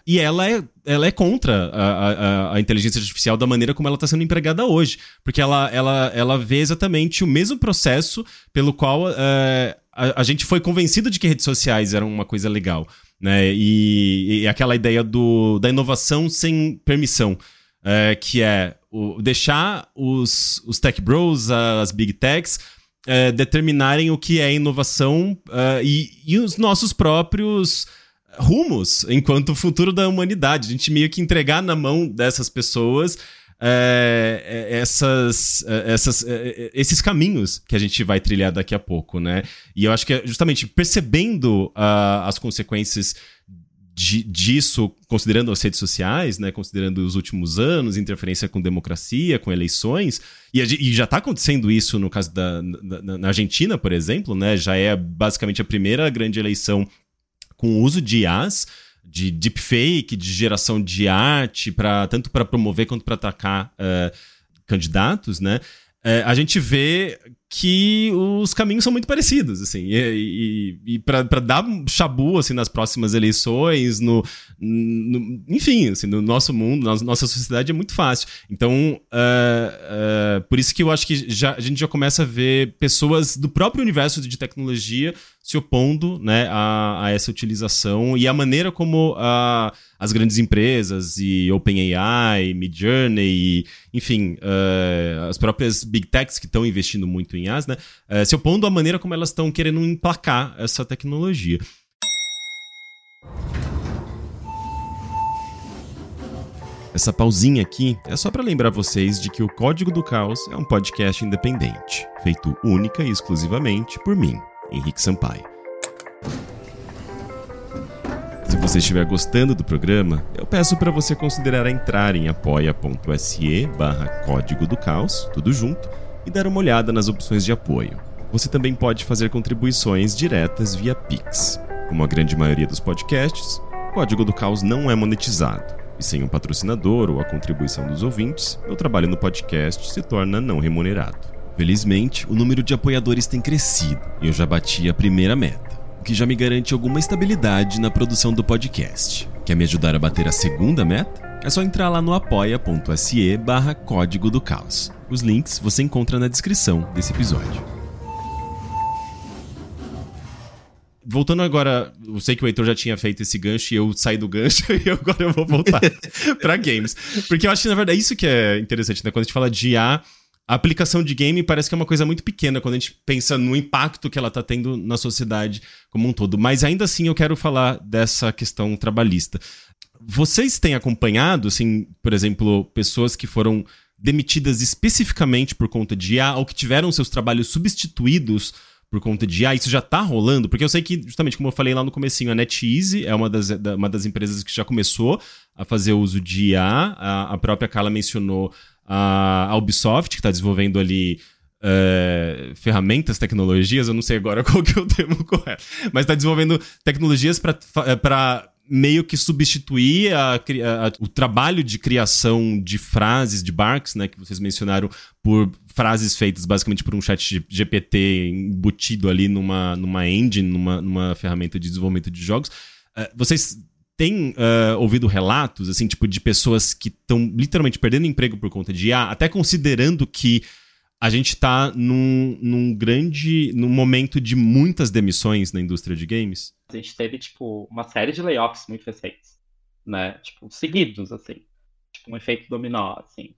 E ela é, ela é contra a, a, a inteligência artificial da maneira como ela está sendo empregada hoje. Porque ela, ela, ela vê exatamente o mesmo processo pelo qual é, a, a, gente foi convencido de que redes sociais eram uma coisa legal. Né? E, e aquela ideia do, da inovação sem permissão. É, que é o, deixar os, os tech bros, as big techs, é, determinarem o que é inovação uh, e, e os nossos próprios rumos enquanto futuro da humanidade. A gente meio que entregar na mão dessas pessoas é, essas, essas, esses caminhos que a gente vai trilhar daqui a pouco, né? E eu acho que é justamente percebendo uh, as consequências de, disso, considerando as redes sociais, né, considerando os últimos anos, interferência com democracia, com eleições, e, e já está acontecendo isso no caso da na, na Argentina, por exemplo, né, já é basicamente a primeira grande eleição com uso de IAs, de deepfake, de geração de arte, pra, tanto para promover quanto para atacar uh, candidatos, né? Uh, a gente vê que os caminhos são muito parecidos, assim, e, e, e para dar chabu, assim, nas próximas eleições, no, no, enfim, assim, no nosso mundo, na nossa sociedade é muito fácil. Então, uh, por isso que eu acho que já, a gente já começa a ver pessoas do próprio universo de tecnologia se opondo, né, a, a essa utilização e a maneira como a as grandes empresas e OpenAI, Midjourney, enfim, uh, as próprias big techs que estão investindo muito em IAs, né, uh, se opondo à maneira como elas estão querendo emplacar essa tecnologia. Essa pausinha aqui é só para lembrar vocês de que o Código do Caos é um podcast independente, feito única e exclusivamente por mim, Henrique Sampaio. Se você estiver gostando do programa, eu peço para você considerar entrar em apoia.se barra Código do Caos, tudo junto, e dar uma olhada nas opções de apoio. Você também pode fazer contribuições diretas via Pix. Como a grande maioria dos podcasts, o Código do Caos não é monetizado. E sem um patrocinador ou a contribuição dos ouvintes, meu trabalho no podcast se torna não remunerado. Felizmente, o número de apoiadores tem crescido e eu já bati a primeira meta o que já me garante alguma estabilidade na produção do podcast. Quer me ajudar a bater a segunda meta? É só entrar lá no apoia.se barra Código do Caos. Os links você encontra na descrição desse episódio. Voltando agora, eu sei que o Heitor já tinha feito esse gancho e eu saí do gancho e agora eu vou voltar para games. Porque eu acho que, na verdade, é isso que é interessante, né? Quando a gente fala de IA, a aplicação de game parece que é uma coisa muito pequena quando a gente pensa no impacto que ela está tendo na sociedade como um todo. Mas ainda assim eu quero falar dessa questão trabalhista. Vocês têm acompanhado, assim, por exemplo, pessoas que foram demitidas especificamente por conta de IA ou que tiveram seus trabalhos substituídos por conta de ah, isso já tá rolando? Porque eu sei que, justamente como eu falei lá no comecinho, a NetEase é uma das, da, uma das empresas que já começou a fazer uso de IA. A, a própria Carla mencionou a, Ubisoft, que está desenvolvendo ali é, ferramentas, tecnologias, eu não sei agora qual que é o termo correto, mas está desenvolvendo tecnologias para é, meio que substituir a, a, o trabalho de criação de frases, de barks, né, que vocês mencionaram, por frases feitas basicamente por um chat GPT embutido ali numa, numa engine, numa, numa ferramenta de desenvolvimento de jogos. Uh, vocês têm uh, ouvido relatos, assim, tipo, de pessoas que estão literalmente perdendo emprego por conta de IA, até considerando que a gente está num, num grande. num momento de muitas demissões na indústria de games? A gente teve, tipo, uma série de layoffs muito recentes, né? Tipo, seguidos, assim. Tipo, um efeito dominó, assim.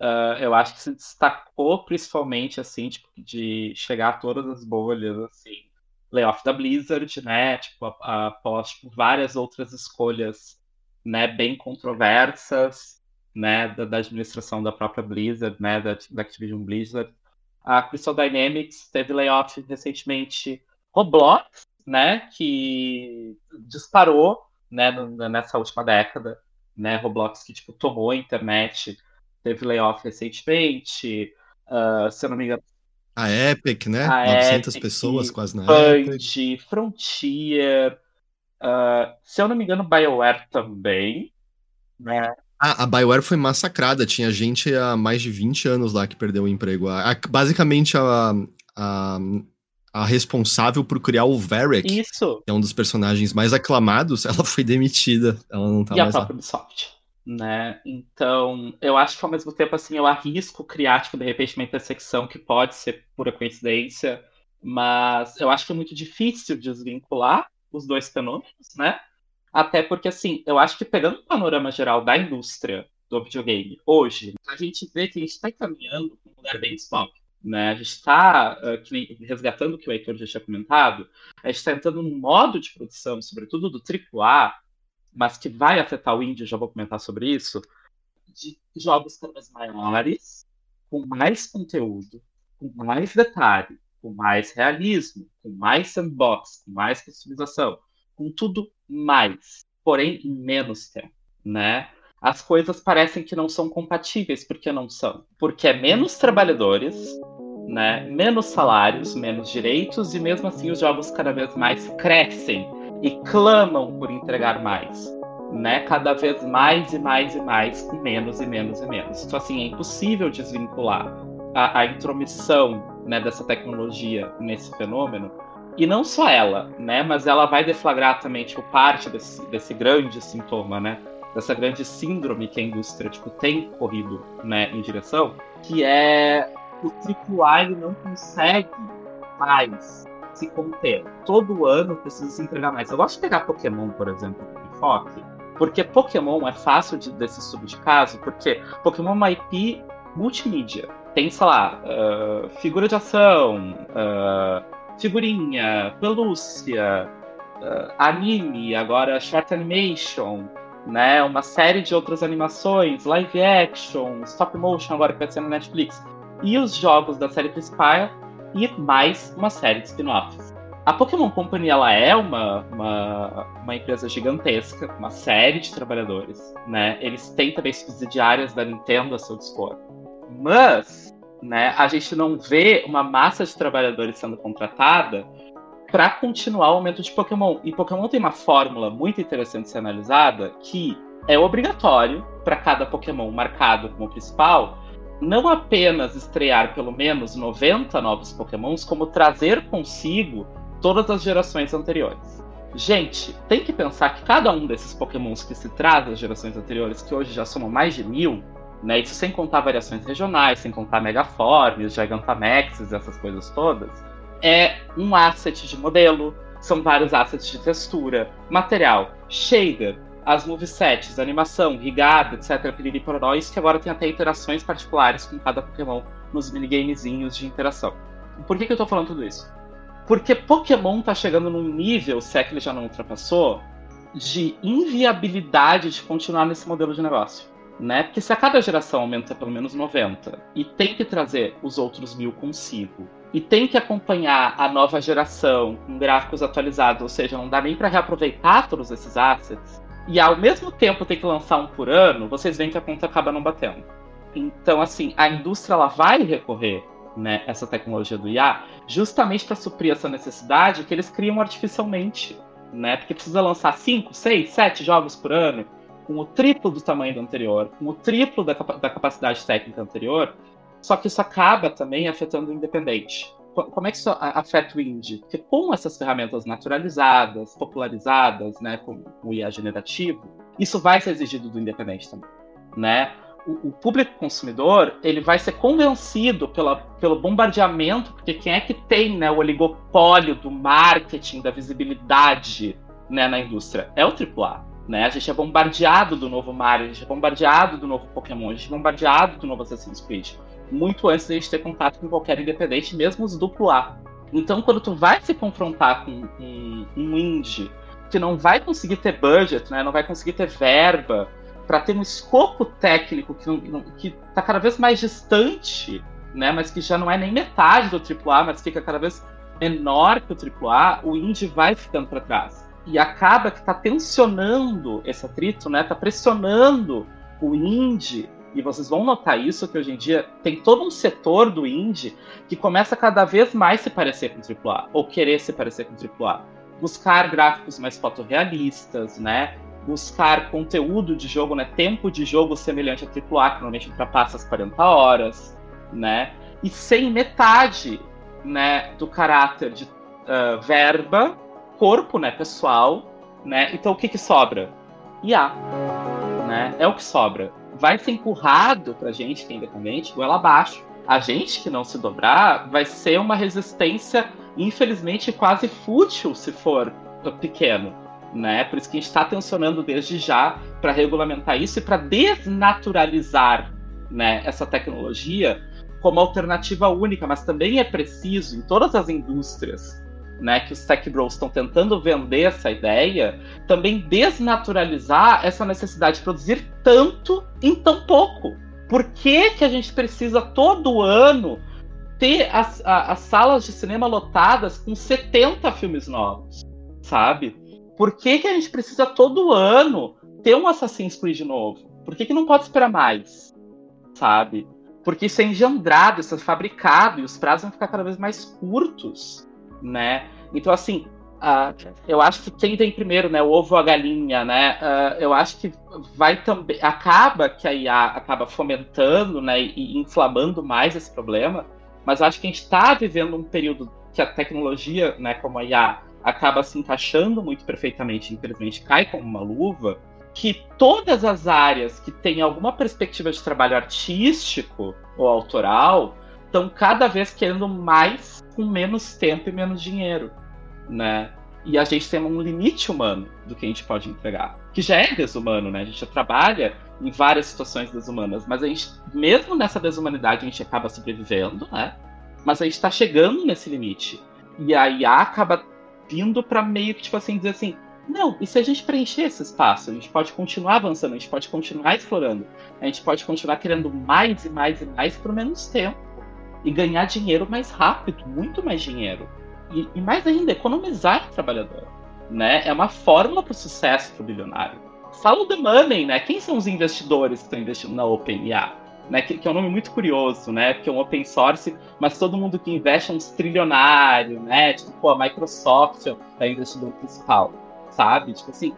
Uh, eu acho que se destacou principalmente, assim, tipo, de chegar a todas as bolhas, assim. Layoff da Blizzard, né? Tipo, após tipo, várias outras escolhas, né, bem controversas né, da, da, administração da própria Blizzard, né, da, da Activision Blizzard. A Crystal Dynamics teve layoff recentemente. Roblox, né, que disparou, né, nessa última década, né, Roblox que tipo tomou a internet, teve layoff recentemente. Uh, se eu não me engano, a Epic, né? A 900 Epic, pessoas quase na Band, Epic. Frontier. Uh, se eu não me engano, BioWare também. Né? Ah, a BioWare foi massacrada. Tinha gente há mais de 20 anos lá que perdeu o emprego. A, basicamente, a, a, a, responsável por criar o Varric, Isso. que é um dos personagens mais aclamados, ela foi demitida. Ela não tá e mais a própria Ubisoft. Né? Então, eu acho que ao mesmo tempo, assim, eu arrisco criar, tipo, de repente, uma intersecção que pode ser pura coincidência, mas eu acho que é muito difícil desvincular os dois fenômenos, né? Até porque, assim, eu acho que pegando o panorama geral da indústria do videogame hoje, a gente vê que a gente está encaminhando para um lugar bem stop. Né? A gente está uh, resgatando o que o Heitor já tinha comentado, a gente está entrando num modo de produção, sobretudo do AAA, mas que vai afetar o indie, já vou comentar sobre isso, de jogos cada vez maiores, com mais conteúdo, com mais detalhe, com mais realismo, com mais sandbox, com mais customização, com tudo mais, porém em menos tempo, né? As coisas parecem que não são compatíveis, porque não são. Porque é menos trabalhadores, né? Menos salários, menos direitos, e mesmo assim os jogos cada vez mais crescem e clamam por entregar mais. Né, cada vez mais e mais e mais, com menos e menos e menos. Então, assim, é impossível desvincular a, a intromissão né, dessa tecnologia nesse fenômeno e não só ela, né? Mas ela vai deflagrar também, tipo, parte desse, desse grande sintoma, né? Dessa grande síndrome que a indústria, tipo, tem corrido, né, em direção, que é o AAA não consegue mais se conter. Todo ano precisa se entregar mais. Eu gosto de pegar Pokémon, por exemplo, como enfoque, porque Pokémon é fácil de, desse sub de caso, porque Pokémon é uma IP multimídia. Tem, sei lá, uh, figura de ação, uh, figurinha, pelúcia, uh, anime, agora short animation, né? Uma série de outras animações, live action, stop motion agora que vai ser na Netflix. E os jogos da série principal e mais uma série de spin-offs. A Pokémon Company ela é uma, uma, uma, empresa gigantesca, uma série de trabalhadores, né? Eles têm também subsidiárias da Nintendo a seu dispor. Mas né, a gente não vê uma massa de trabalhadores sendo contratada para continuar o aumento de Pokémon. E Pokémon tem uma fórmula muito interessante de ser analisada que é obrigatório para cada Pokémon marcado como principal não apenas estrear pelo menos 90 novos Pokémons, como trazer consigo todas as gerações anteriores. Gente, tem que pensar que cada um desses Pokémons que se traz das gerações anteriores, que hoje já somam mais de mil, né? Isso sem contar variações regionais, sem contar Megaforms, Gigantamaxes, essas coisas todas. É um asset de modelo, são vários assets de textura, material, shader, as movesets, animação, rigado, etc. Piriri isso que agora tem até interações particulares com cada Pokémon nos minigamezinhos de interação. Por que, que eu tô falando tudo isso? Porque Pokémon tá chegando num nível, se é que ele já não ultrapassou, de inviabilidade de continuar nesse modelo de negócio né? Porque se a cada geração aumenta pelo menos 90 e tem que trazer os outros mil consigo, e tem que acompanhar a nova geração com gráficos atualizados, ou seja, não dá nem para reaproveitar todos esses assets, e ao mesmo tempo tem que lançar um por ano, vocês veem que a conta acaba não batendo. Então, assim, a indústria ela vai recorrer né, essa tecnologia do IA justamente para suprir essa necessidade que eles criam artificialmente, né? Porque precisa lançar 5, 6, 7 jogos por ano com o triplo do tamanho do anterior, com o triplo da, da capacidade técnica anterior, só que isso acaba também afetando o independente. Como é que isso afeta o indie? Porque com essas ferramentas naturalizadas, popularizadas, né, com o IA generativo, isso vai ser exigido do independente também, né? O, o público consumidor ele vai ser convencido pela, pelo bombardeamento, porque quem é que tem né, o oligopólio do marketing, da visibilidade né, na indústria? É o AAA. Né? A gente é bombardeado do novo Mario, a gente é bombardeado do novo Pokémon, a gente é bombardeado do novo Assassin's Creed muito antes de a gente ter contato com qualquer independente, mesmo os duplo A. Então, quando tu vai se confrontar com um, indie que não vai conseguir ter budget, né, não vai conseguir ter verba para ter um escopo técnico que está cada vez mais distante, né, mas que já não é nem metade do AAA, mas fica cada vez menor que o AAA, o indie vai ficando para trás. E acaba que está tensionando esse atrito, né, tá pressionando o indie e vocês vão notar isso que hoje em dia tem todo um setor do indie que começa cada vez mais se parecer com AAA, ou querer se parecer com AAA. Buscar gráficos mais fotorrealistas, né? Buscar conteúdo de jogo, né? Tempo de jogo semelhante a AAA, que normalmente ultrapassa as 40 horas, né? E sem metade, né, do caráter de uh, verba, corpo, né, pessoal, né? Então o que que sobra? IA, né? É o que sobra vai ser empurrado pra gente que é independente goela abaixo. A gente que não se dobrar vai ser uma resistência, infelizmente, quase fútil se for pequeno. Né? Por isso que a gente está tensionando desde já para regulamentar isso e para desnaturalizar né, essa tecnologia como alternativa única, mas também é preciso em todas as indústrias né, que os tech bros estão tentando vender essa ideia, também desnaturalizar essa necessidade de produzir tanto em tão pouco. Por que, que a gente precisa todo ano ter as, a, as salas de cinema lotadas com 70 filmes novos, sabe? Por que, que a gente precisa todo ano ter um Assassin's Creed novo? Por que, que não pode esperar mais, sabe? Porque isso é engendrado, isso é fabricado e os prazos vão ficar cada vez mais curtos né? Então, assim, uh, eu acho que quem vem primeiro, né? O ovo ou a galinha, né? Uh, eu acho que vai também. Acaba que a IA acaba fomentando, né? E, inflamando mais esse problema. Mas eu acho que a gente está vivendo um período que a tecnologia, né? Como a IA, acaba se encaixando muito perfeitamente, infelizmente cai como uma luva. Que todas as áreas que têm alguma perspectiva de trabalho artístico ou autoral estão cada vez querendo mais com menos tempo e menos dinheiro, né? E a gente tem um limite humano do que a gente pode entregar, que já é desumano, né? A gente já trabalha em várias situações desumanas, mas a gente, mesmo nessa desumanidade, a gente acaba sobrevivendo, né? Mas a gente está chegando nesse limite. E a IA acaba vindo para meio que, tipo assim, dizer assim: não, e se a gente preencher esse espaço? A gente pode continuar avançando, a gente pode continuar explorando, a gente pode continuar querendo mais e mais e mais por menos tempo e ganhar dinheiro mais rápido, muito mais dinheiro. E, e mais ainda, economizar o trabalhador. Né? É uma fórmula para o sucesso para o bilionário. Follow the money, né? Quem são os investidores que estão investindo na OpenIA? Né, que, que, é um nome muito curioso, né? Porque é um open source, mas todo mundo que investe é um trilionário, né? Tipo, pô, a Microsoft é o investidor principal, sabe? Tipo assim,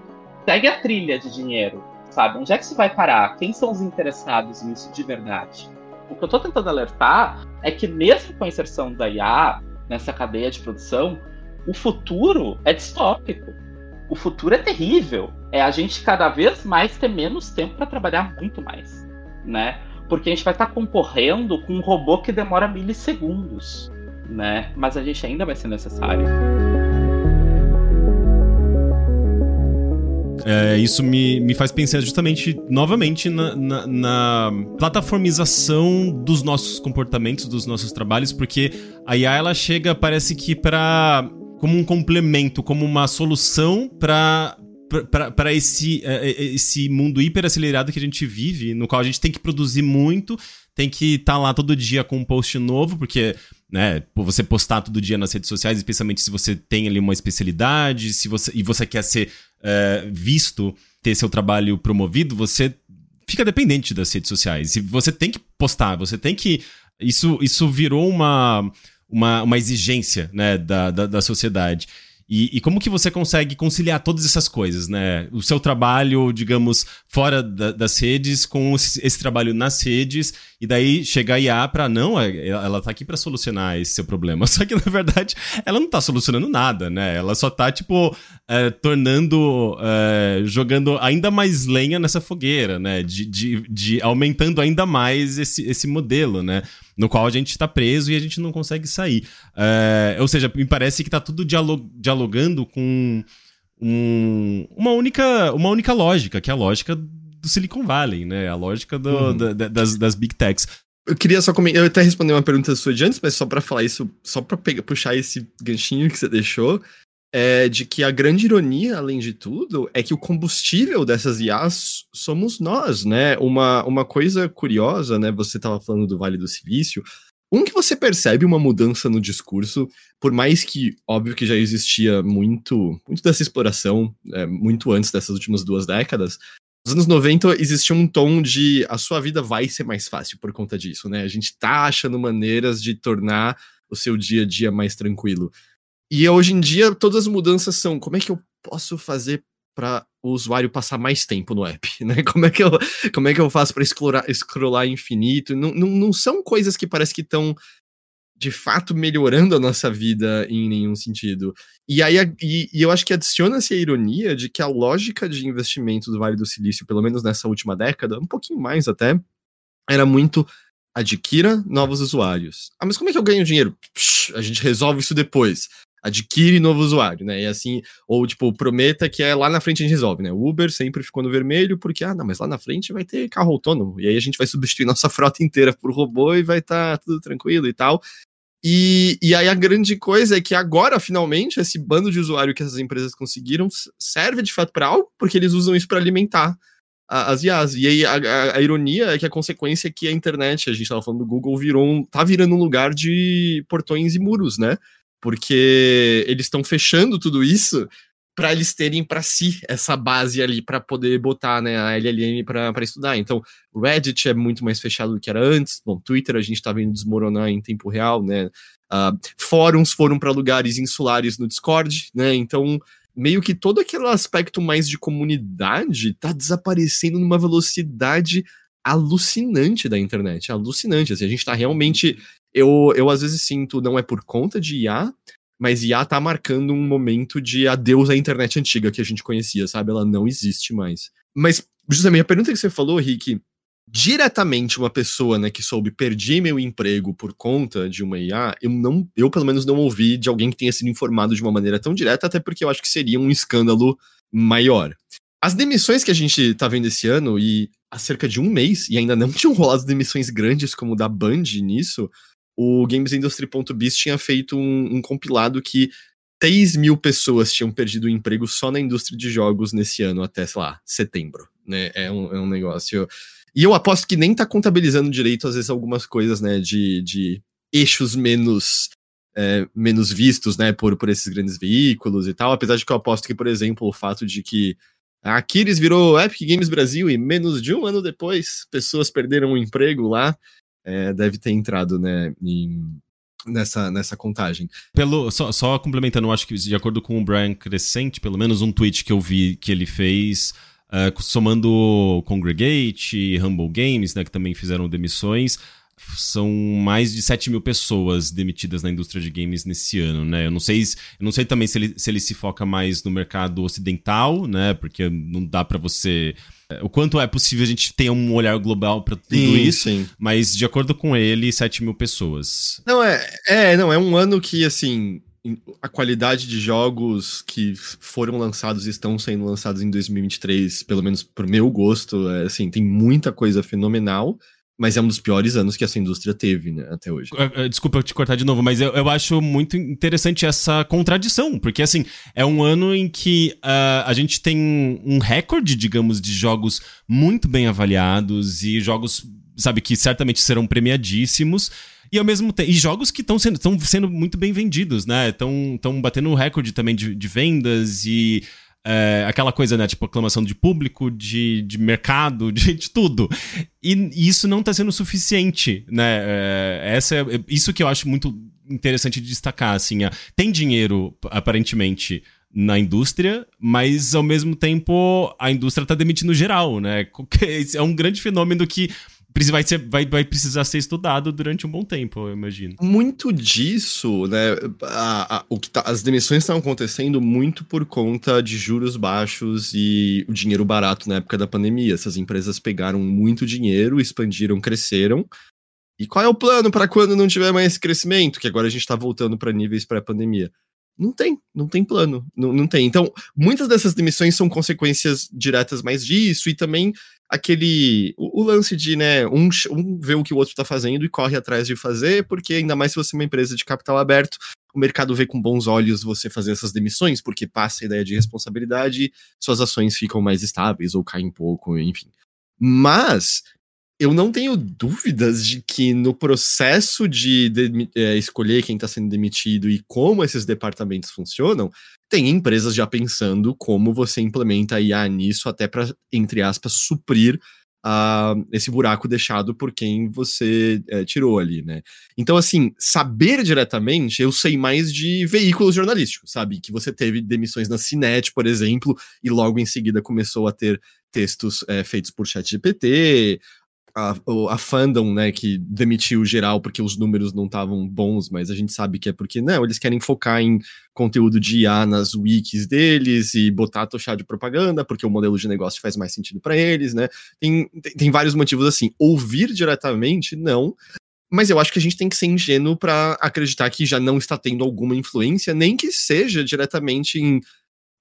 segue a trilha de dinheiro, sabe? Onde é que isso vai parar? Quem são os interessados nisso de verdade? O que eu estou tentando alertar é que mesmo com a inserção da IA nessa cadeia de produção, o futuro é distópico. O futuro é terrível. É a gente cada vez mais ter menos tempo para trabalhar muito mais, né? Porque a gente vai estar tá concorrendo com um robô que demora milissegundos, né? Mas a gente ainda vai ser necessário. É, isso me, me faz pensar justamente, novamente, na, na, na, plataformização dos nossos comportamentos, dos nossos trabalhos, porque a IA ela chega, parece que para como um complemento, como uma solução para para esse, é, é, esse mundo hiper acelerado que a gente vive, no qual a gente tem que produzir muito, tem que estar tá lá todo dia com um post novo, porque né? Você postar todo dia nas redes sociais, especialmente se você tem ali uma especialidade, se você e você quer ser é, visto, ter seu trabalho promovido, você fica dependente das redes sociais. E você tem que postar, você tem que. Isso, isso virou uma, uma, uma exigência né, da, da, da sociedade. E, e, como que você consegue conciliar todas essas coisas, né? O seu trabalho, digamos, fora da, das redes, com esse, esse, trabalho nas redes, e daí chegar a IA para não, é, ela tá aqui para solucionar esse seu problema. Só que, na verdade, ela não tá solucionando nada, né? Ela só tá, tipo, é, tornando, é, jogando ainda mais lenha nessa fogueira, né? De, de, de aumentando ainda mais esse, esse modelo, né? No qual a gente está preso e a gente não consegue sair. É, ou seja, me parece que está tudo dialog dialogando com um, uma, única, uma única lógica, que é a lógica do Silicon Valley, né? A lógica do, uhum. da, das, das big techs. Eu queria só comentar, eu até responder uma pergunta sua de antes, mas só para falar isso, só para puxar esse ganchinho que você deixou, é de que a grande ironia, além de tudo, é que o combustível dessas IAs somos nós, né? Uma, uma coisa curiosa, né? Você estava falando do Vale do Silício. Um que você percebe uma mudança no discurso, por mais que, óbvio que já existia muito, muito dessa exploração, é, muito antes dessas últimas duas décadas, nos anos 90 existia um tom de a sua vida vai ser mais fácil por conta disso, né? A gente tá achando maneiras de tornar o seu dia a dia mais tranquilo. E hoje em dia, todas as mudanças são como é que eu posso fazer para o usuário passar mais tempo no app, né? Como é que eu, como é que eu faço para scrollar, scrollar infinito? Não, não, não são coisas que parece que estão de fato melhorando a nossa vida em nenhum sentido. E aí e, e eu acho que adiciona-se a ironia de que a lógica de investimento do Vale do Silício, pelo menos nessa última década, um pouquinho mais até, era muito adquira novos usuários. Ah, mas como é que eu ganho dinheiro? Psh, a gente resolve isso depois adquire novo usuário, né? E assim, ou tipo, prometa que é lá na frente a gente resolve, né? O Uber sempre ficou no vermelho porque, ah, não, mas lá na frente vai ter carro autônomo. E aí a gente vai substituir nossa frota inteira por robô e vai estar tá tudo tranquilo e tal. E, e aí a grande coisa é que agora, finalmente, esse bando de usuário que essas empresas conseguiram serve de fato para algo, porque eles usam isso para alimentar as IAs. E aí a, a, a, ironia é que a consequência é que a internet, a gente estava falando do Google, virou um, tá virando um lugar de portões e muros, né? Porque eles estão fechando tudo isso para eles terem para si essa base ali para poder botar né, a LLM para estudar. Então, o Reddit é muito mais fechado do que era antes. Bom, Twitter a gente está vendo desmoronar em tempo real, né? Uh, fóruns foram para lugares insulares no Discord, né? Então, meio que todo aquele aspecto mais de comunidade está desaparecendo numa velocidade alucinante da internet, alucinante. Assim, a gente está realmente eu, eu às vezes sinto, não é por conta de IA, mas IA tá marcando um momento de adeus à internet antiga que a gente conhecia, sabe? Ela não existe mais. Mas, justamente, a pergunta que você falou, Rick, diretamente uma pessoa, né, que soube perdi meu emprego por conta de uma IA, eu não, eu pelo menos não ouvi de alguém que tenha sido informado de uma maneira tão direta, até porque eu acho que seria um escândalo maior. As demissões que a gente tá vendo esse ano, e há cerca de um mês, e ainda não tinham rolado demissões grandes como da Band nisso, o Games Industry.biz tinha feito um, um, compilado que 3 mil pessoas tinham perdido o emprego só na indústria de jogos nesse ano, até, sei lá, setembro, né? É um, é um negócio. E eu aposto que nem tá contabilizando direito, às vezes, algumas coisas, né, de, de eixos menos. É, menos vistos, né, por, por esses grandes veículos e tal, apesar de que eu aposto que, por exemplo, o fato de que a Aquiles virou Epic Games Brasil e menos de um ano depois pessoas perderam o emprego lá é, deve ter entrado, né, em, nessa, nessa contagem. Pelo, só, só complementando, acho que de acordo com o Brian Crescente, pelo menos um tweet que eu vi que ele fez, uh, somando Congregate Humble Games, né, que também fizeram demissões, são mais de 7 mil pessoas demitidas na indústria de games nesse ano, né? Eu não sei, eu não sei também se ele, se ele se foca mais no mercado ocidental, né? Porque não dá para você o quanto é possível a gente ter um olhar global para tudo sim, isso, sim. mas de acordo com ele, 7 mil pessoas. Não, é, é, não, é um ano que, assim, a qualidade de jogos que foram lançados e estão sendo lançados em 2023, pelo menos pro meu gosto, é, assim, tem muita coisa fenomenal mas é um dos piores anos que essa indústria teve, né, até hoje. É, é, desculpa eu te cortar de novo, mas eu, eu acho muito interessante essa contradição, porque assim, é um ano em que uh, a gente tem um recorde, digamos, de jogos muito bem avaliados e jogos, sabe, que certamente serão premiadíssimos. E ao mesmo tempo. E jogos que estão sendo, sendo muito bem vendidos, né? Estão batendo recorde também de, de vendas e. É, aquela coisa, né? Tipo, aclamação de público, de, de mercado, de, de tudo. E, e, isso não está sendo suficiente, né? É, essa é, isso que eu acho muito interessante de destacar, assim. tem dinheiro, aparentemente, na indústria, mas ao mesmo tempo a indústria está demitindo geral, né? É um grande fenômeno que vai, ser, vai, vai precisar ser estudado durante um bom tempo, eu imagino. Muito disso, né? A, a, o que tá, as demissões estão acontecendo muito por conta de juros baixos e o dinheiro barato na época da pandemia. Essas empresas pegaram muito dinheiro, expandiram, cresceram. E qual é o plano para quando não tiver mais crescimento? Que agora a gente está voltando para níveis pré-pandemia. Não tem, não tem plano, não, não tem. Então, muitas dessas demissões são consequências diretas mais disso, e também aquele. O, o lance de, né, um, um vê o que o outro tá fazendo e corre atrás de fazer, porque ainda mais se você é uma empresa de capital aberto, o mercado vê com bons olhos você fazer essas demissões, porque passa a ideia de responsabilidade, suas ações ficam mais estáveis ou caem pouco, enfim. Mas eu não tenho dúvidas de que no processo de, de é, escolher quem está sendo demitido e como esses departamentos funcionam, tem empresas já pensando como você implementa IA nisso, até para, entre aspas, suprir uh, esse buraco deixado por quem você é, tirou ali, né? Então, assim, saber diretamente, eu sei mais de veículos jornalísticos, sabe? Que você teve demissões na Cinet, por exemplo, e logo em seguida começou a ter textos é, feitos por ChatGPT, a, a fandom, né, que demitiu geral porque os números não estavam bons, mas a gente sabe que é porque, não, eles querem focar em conteúdo de IA nas wikis deles e botar tochar de propaganda, porque o modelo de negócio faz mais sentido para eles, né? Tem, tem, tem, vários motivos assim. Ouvir diretamente, não. Mas eu acho que a gente tem que ser ingênuo para acreditar que já não está tendo alguma influência, nem que seja diretamente em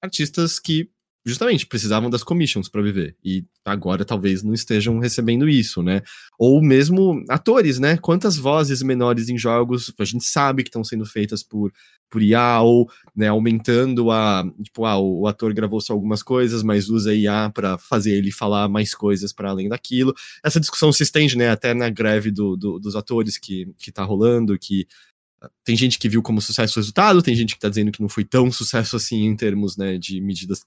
artistas que justamente precisavam das commissions para viver e agora talvez não estejam recebendo isso, né? Ou mesmo atores, né? Quantas vozes menores em jogos a gente sabe que estão sendo feitas por por IA ou né, aumentando a tipo ah, o, ator gravou só algumas coisas, mas usa IA para fazer ele falar mais coisas para além daquilo. Essa discussão se estende, né? Até na greve do, do, dos atores que que tá rolando, que ah, tem gente que viu como sucesso o resultado, tem gente que está dizendo que não foi tão sucesso assim em termos né, de medidas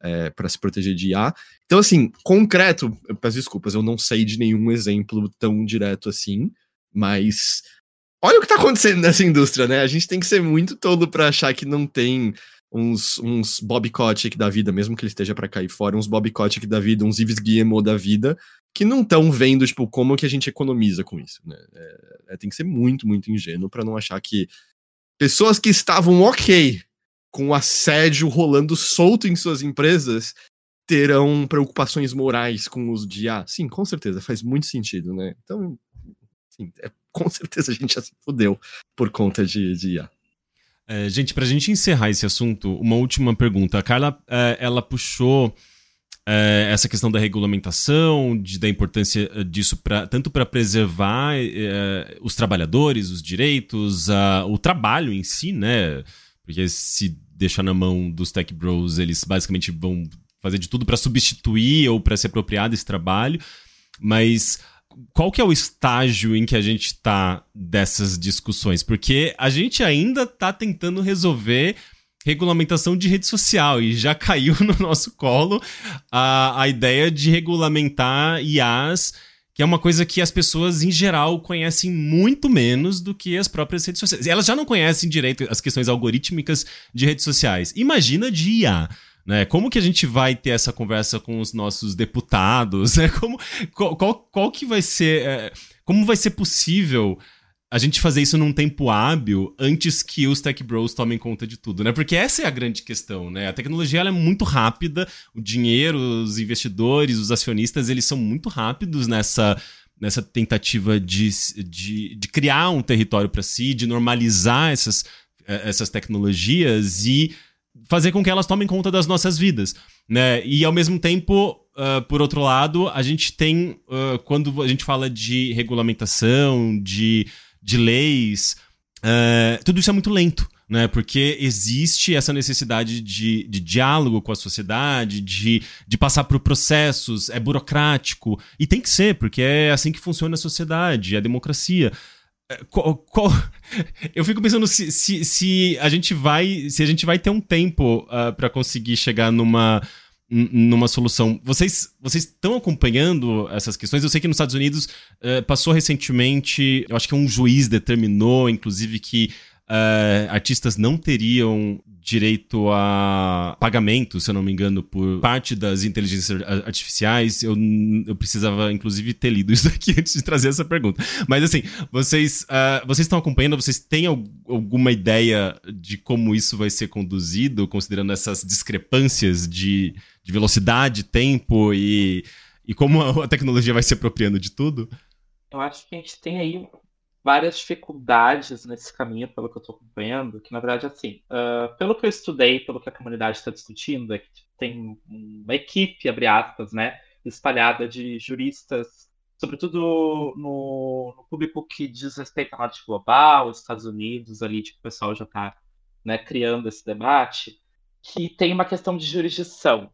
é, para se proteger de IA. Então, assim, concreto, eu peço desculpas, eu não sei de nenhum exemplo tão direto assim, mas olha o que está acontecendo nessa indústria, né? A gente tem que ser muito todo para achar que não tem uns, uns Bob da vida, mesmo que ele esteja para cair fora, uns Bob Kotick da vida, uns Yves Guillemot da vida, que não estão vendo, tipo, como que a gente economiza com isso, né? É, é, tem que ser muito, muito ingênuo para não achar que pessoas que estavam ok com assédio rolando solto em suas empresas, terão preocupações morais com o uso de IA? Sim, com certeza, faz muito sentido, né? Então, sim, é, com certeza a gente já se fudeu por conta de, de IA. É, gente, pra gente encerrar esse assunto, uma última pergunta. A Carla, é, ela puxou é, essa questão da regulamentação, de, da importância é, disso pra, tanto para preservar é, os trabalhadores, os direitos, a, o trabalho em si, né? Porque se deixar na mão dos tech bros, eles basicamente vão fazer de tudo para substituir ou para se apropriar desse trabalho. Mas qual que é o estágio em que a gente está dessas discussões? Porque a gente ainda está tentando resolver regulamentação de rede social e já caiu no nosso colo a, a ideia de regulamentar IAs que é uma coisa que as pessoas, em geral, conhecem muito menos do que as próprias redes sociais. Elas já não conhecem direito as questões algorítmicas de redes sociais. Imagina de IA. Né? Como que a gente vai ter essa conversa com os nossos deputados? Né? Como, qual, qual, qual que vai ser. É, como vai ser possível a gente fazer isso num tempo hábil antes que os tech bros tomem conta de tudo, né? Porque essa é a grande questão, né? A tecnologia é muito rápida, o dinheiro, os investidores, os acionistas, eles são muito rápidos nessa nessa tentativa de, de, de criar um território para si, de normalizar essas, é, essas tecnologias e fazer com que elas tomem conta das nossas vidas, né? E ao mesmo tempo, uh, por outro lado, a gente tem uh, quando a gente fala de regulamentação, de de leis, uh, tudo isso é muito lento. Né, porque existe essa necessidade de, de diálogo com a sociedade, de, de passar por processos, é burocrático, e tem que ser, porque é assim que funciona a sociedade, a democracia. é, qual, qual... Eu fico pensando se, se, se, a gente vai se a gente vai ter um tempo uh, ah, para conseguir chegar numa numa solução. Vocês vocês estão acompanhando essas questões? Eu sei que nos Estados Unidos uh, passou recentemente, eu acho que um juiz determinou, inclusive, que uh, artistas não teriam direito a pagamento, se eu não me engano, por parte das inteligências artificiais. Eu, eu precisava, inclusive, ter lido isso aqui antes de trazer essa pergunta. Mas, assim, vocês, uh, vocês estão acompanhando? Vocês têm alguma ideia de como isso vai ser conduzido, considerando essas discrepâncias de, de velocidade, tempo e, e como a tecnologia vai se apropriando de tudo? Eu acho que a gente tem aí várias dificuldades nesse caminho, pelo que eu estou acompanhando, que na verdade, assim, uh, pelo que eu estudei, pelo que a comunidade está discutindo, é que tem uma equipe, abre aspas, né, espalhada de juristas, sobretudo no, no público que diz respeito à norte global, os Estados Unidos, ali, tipo, o pessoal já está né, criando esse debate, que tem uma questão de jurisdição,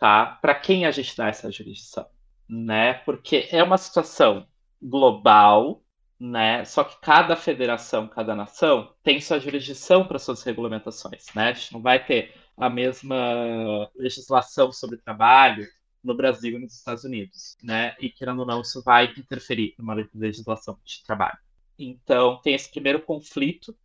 tá? Para quem a gente dá essa jurisdição, né? Porque é uma situação global, né? Só que cada federação, cada nação tem sua jurisdição para suas regulamentações, né? A gente não vai ter a mesma legislação sobre trabalho no Brasil e nos Estados Unidos, né? E querendo ou não, isso vai interferir numa legislação de trabalho. Então, tem esse primeiro conflito,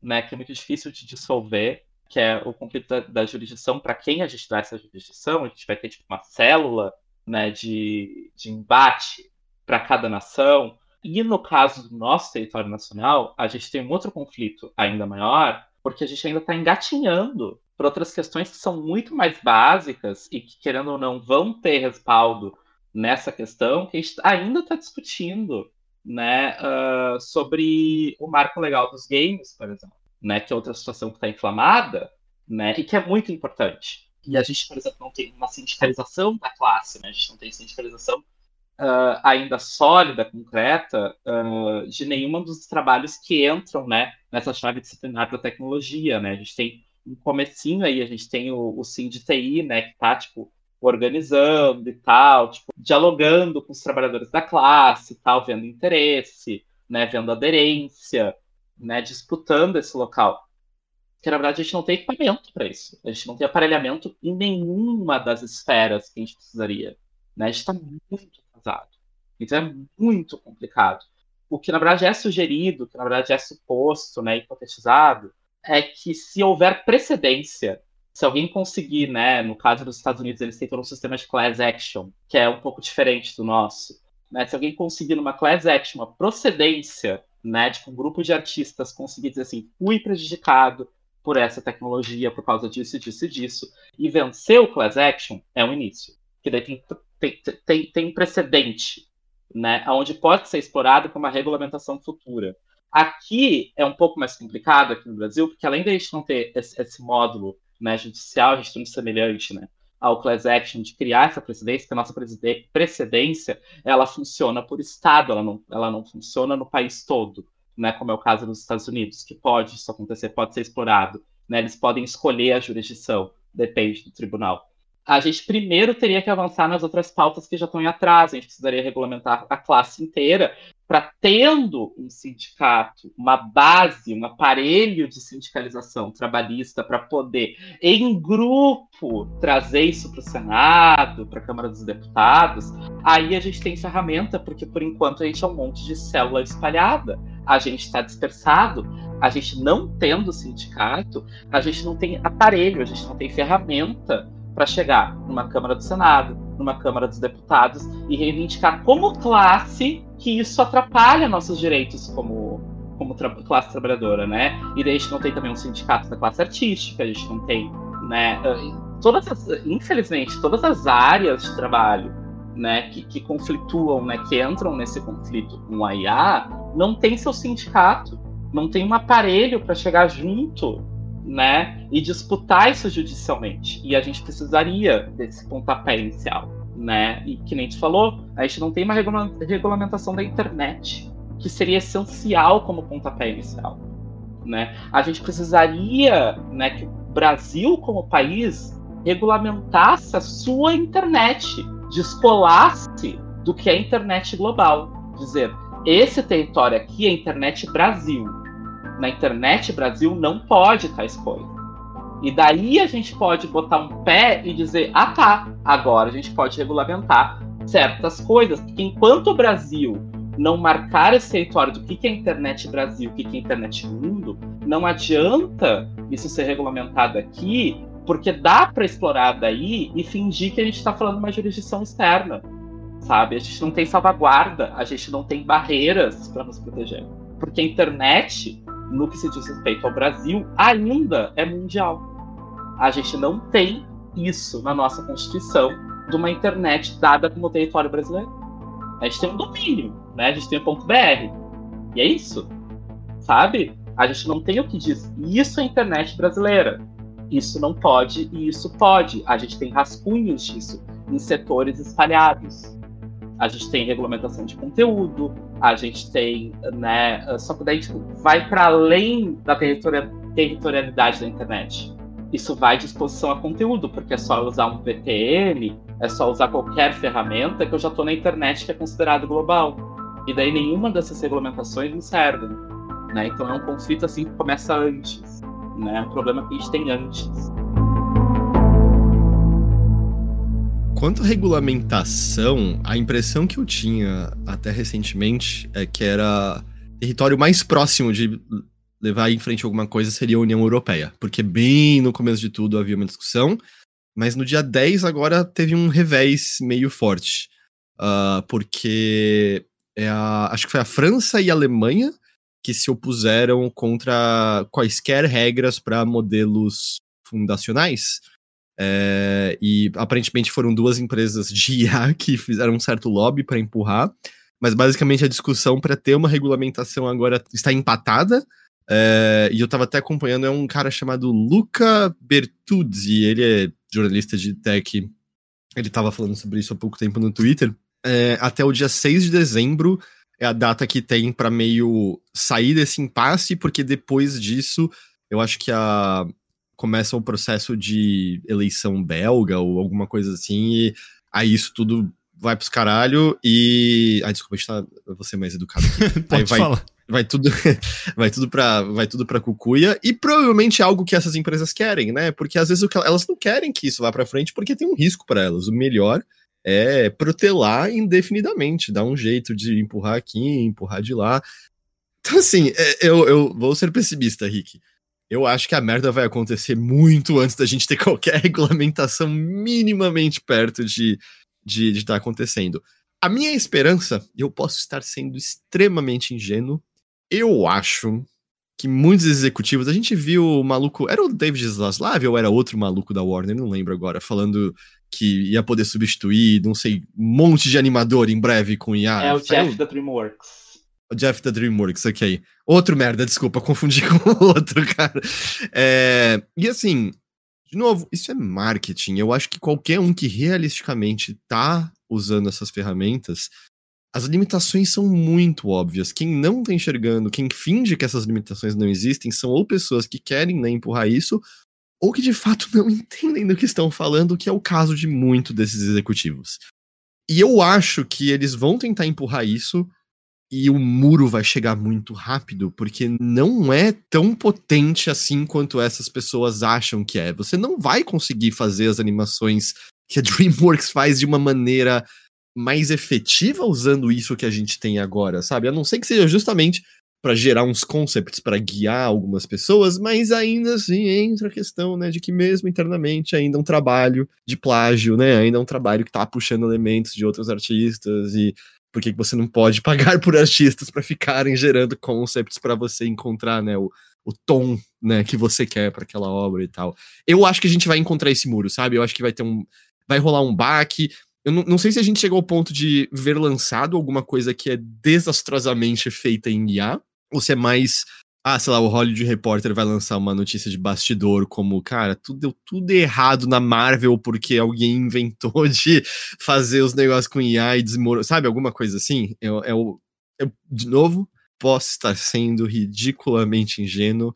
né, que é muito difícil de dissolver, que é o conflito da, da jurisdição para quem a gente dá essa jurisdição. A gente vai ter tipo uma célula, né, de, de embate para cada nação e no caso do nosso território nacional, a gente tem um outro conflito ainda maior, porque a gente ainda está engatinhando por outras questões que são muito mais básicas e que, querendo ou não, vão ter respaldo nessa questão, que a gente ainda está discutindo né, uh, sobre o marco legal dos games, por exemplo, né, que é outra situação que está inflamada né, e que é muito importante. E a gente, por exemplo, não tem uma sindicalização da classe, né, a gente não tem sindicalização uh, ainda sólida, concreta, uh, de nenhum dos trabalhos que entram né, nessa chave disciplinar da tecnologia. Né? A gente tem um comecinho aí, a gente tem o, o SIM de TI, né, que está tipo, organizando e tal, tipo, dialogando com os trabalhadores da classe, tal, vendo interesse, né, vendo aderência, né, disputando esse local. Porque, na verdade, a gente não tem equipamento para isso. A gente não tem aparelhamento em nenhuma das esferas que a gente precisaria. Né? A gente está muito Então é muito complicado. O que na verdade é sugerido, o que na verdade é suposto, né, hipotetizado, é que se houver precedência, se alguém conseguir, né, no caso dos Estados Unidos, eles têm todo um sistema de class action, que é um pouco diferente do nosso, né, se alguém conseguir numa class action uma procedência, né, de um grupo de artistas conseguir dizer assim, fui prejudicado por essa tecnologia por causa disso, disso e disso, e vencer o class action, é um início. Que daí tem tem, tem, tem precedente, né, onde pode ser explorado com uma regulamentação futura. Aqui é um pouco mais complicado aqui no Brasil, porque além de a gente não ter esse, esse módulo né, judicial, a gente tem um semelhante né, ao class action de criar essa precedência, que a nossa precedência ela funciona por estado, ela não, ela não funciona no país todo, né, como é o caso dos Estados Unidos, que pode isso acontecer, pode ser explorado. Né, eles podem escolher a jurisdição, depende do tribunal a gente primeiro teria que avançar nas outras pautas que já estão em atraso. A gente precisaria regulamentar a classe inteira para, tendo um sindicato, uma base, um aparelho de sindicalização trabalhista para poder, em grupo, trazer isso para o Senado, para a Câmara dos Deputados, aí a gente tem ferramenta, porque por enquanto a gente é um monte de célula espalhada. A gente está dispersado, a gente não tendo sindicato, a gente não tem aparelho, a gente não tem ferramenta para chegar numa Câmara do Senado, numa Câmara dos Deputados e reivindicar como classe que isso atrapalha nossos direitos como, como tra classe trabalhadora, né? E daí a gente não tem também um sindicato da classe artística, a gente não tem, né? Todas as, infelizmente, todas as áreas de trabalho né, que, que conflituam, né, que entram nesse conflito com a IA, não tem seu sindicato, não tem um aparelho para chegar junto né? E disputar isso judicialmente. E a gente precisaria desse pontapé inicial, né? E que nem te falou, a gente não tem uma regulamentação da internet, que seria essencial como pontapé inicial, né? A gente precisaria, né, que o Brasil como país regulamentasse a sua internet, descolasse do que é a internet global, dizer esse território aqui é internet Brasil. Na internet Brasil não pode tais coisas. E daí a gente pode botar um pé e dizer: ah tá, agora a gente pode regulamentar certas coisas. Porque enquanto o Brasil não marcar esse território do que é internet Brasil, o que é internet mundo, não adianta isso ser regulamentado aqui, porque dá para explorar daí e fingir que a gente está falando uma jurisdição externa, sabe? A gente não tem salvaguarda, a gente não tem barreiras para nos proteger, porque a internet, no que se diz respeito ao Brasil, ainda é mundial. A gente não tem isso na nossa Constituição de uma internet dada como território brasileiro. A gente tem um domínio, né? A gente tem o ponto .br. E é isso. Sabe? A gente não tem o que diz. Isso é internet brasileira. Isso não pode e isso pode. A gente tem rascunhos disso em setores espalhados. A gente tem regulamentação de conteúdo, a gente tem, né? Só que daí tipo, vai para além da territorialidade da internet. Isso vai de exposição a conteúdo, porque é só usar um VPN, é só usar qualquer ferramenta que eu já estou na internet que é considerado global. E daí nenhuma dessas regulamentações me serve. Né? Então é um conflito assim que começa antes. Né? É um problema que a gente tem antes. Quanto à regulamentação, a impressão que eu tinha até recentemente é que era território mais próximo de levar em frente alguma coisa seria a União Europeia, porque bem no começo de tudo havia uma discussão, mas no dia 10 agora teve um revés meio forte, uh, porque é a, acho que foi a França e a Alemanha que se opuseram contra quaisquer regras para modelos fundacionais. É, e aparentemente foram duas empresas de IA que fizeram um certo lobby para empurrar, mas basicamente a discussão para ter uma regulamentação agora está empatada. É, e eu estava até acompanhando, é um cara chamado Luca Bertuzzi, ele é jornalista de tech, ele estava falando sobre isso há pouco tempo no Twitter. É, até o dia 6 de dezembro é a data que tem para meio sair desse impasse, porque depois disso eu acho que a começa o processo de eleição belga ou alguma coisa assim, e aí isso tudo vai pros caralho e. Ah, desculpa, a gente tá. Eu vou ser mais educado. Pode aí vai, falar. vai tudo vai tudo para vai tudo para cucuia e provavelmente é algo que essas empresas querem, né? Porque às vezes elas não querem que isso vá para frente porque tem um risco para elas. O melhor é protelar indefinidamente, dar um jeito de empurrar aqui, empurrar de lá. Então assim, é, eu, eu vou ser pessimista, Rick. Eu acho que a merda vai acontecer muito antes da gente ter qualquer regulamentação minimamente perto de de estar tá acontecendo. A minha esperança, eu posso estar sendo extremamente ingênuo, eu acho que muitos executivos, a gente viu o maluco, era o David Zaslav ou era outro maluco da Warner, não lembro agora, falando que ia poder substituir, não sei, um monte de animador em breve com IA. É o Jeff da DreamWorks. O Jeff da DreamWorks, ok. Outro merda, desculpa, confundi com o outro, cara. É, e assim, de novo, isso é marketing. Eu acho que qualquer um que realisticamente tá usando essas ferramentas as limitações são muito óbvias. Quem não tá enxergando, quem finge que essas limitações não existem, são ou pessoas que querem né, empurrar isso, ou que de fato não entendem do que estão falando, que é o caso de muito desses executivos. E eu acho que eles vão tentar empurrar isso e o muro vai chegar muito rápido, porque não é tão potente assim quanto essas pessoas acham que é. Você não vai conseguir fazer as animações que a DreamWorks faz de uma maneira mais efetiva usando isso que a gente tem agora, sabe? A não ser que seja justamente para gerar uns concepts para guiar algumas pessoas, mas ainda assim entra a questão, né, de que mesmo internamente ainda é um trabalho de plágio, né? Ainda é um trabalho que tá puxando elementos de outros artistas e por que você não pode pagar por artistas para ficarem gerando concepts para você encontrar, né, o, o tom, né, que você quer para aquela obra e tal. Eu acho que a gente vai encontrar esse muro, sabe? Eu acho que vai ter um vai rolar um baque, eu não, não, sei se a gente chegou ao ponto de ver lançado alguma coisa que é desastrosamente feita em IA, ou se é mais. Ah, sei lá, o Hollywood Reporter vai lançar uma notícia de bastidor como, cara, tudo deu tudo errado na Marvel porque alguém inventou de fazer os negócios com IA e desmoronar. Sabe, alguma coisa assim? Eu, eu, eu, de novo, posso estar sendo ridiculamente ingênuo.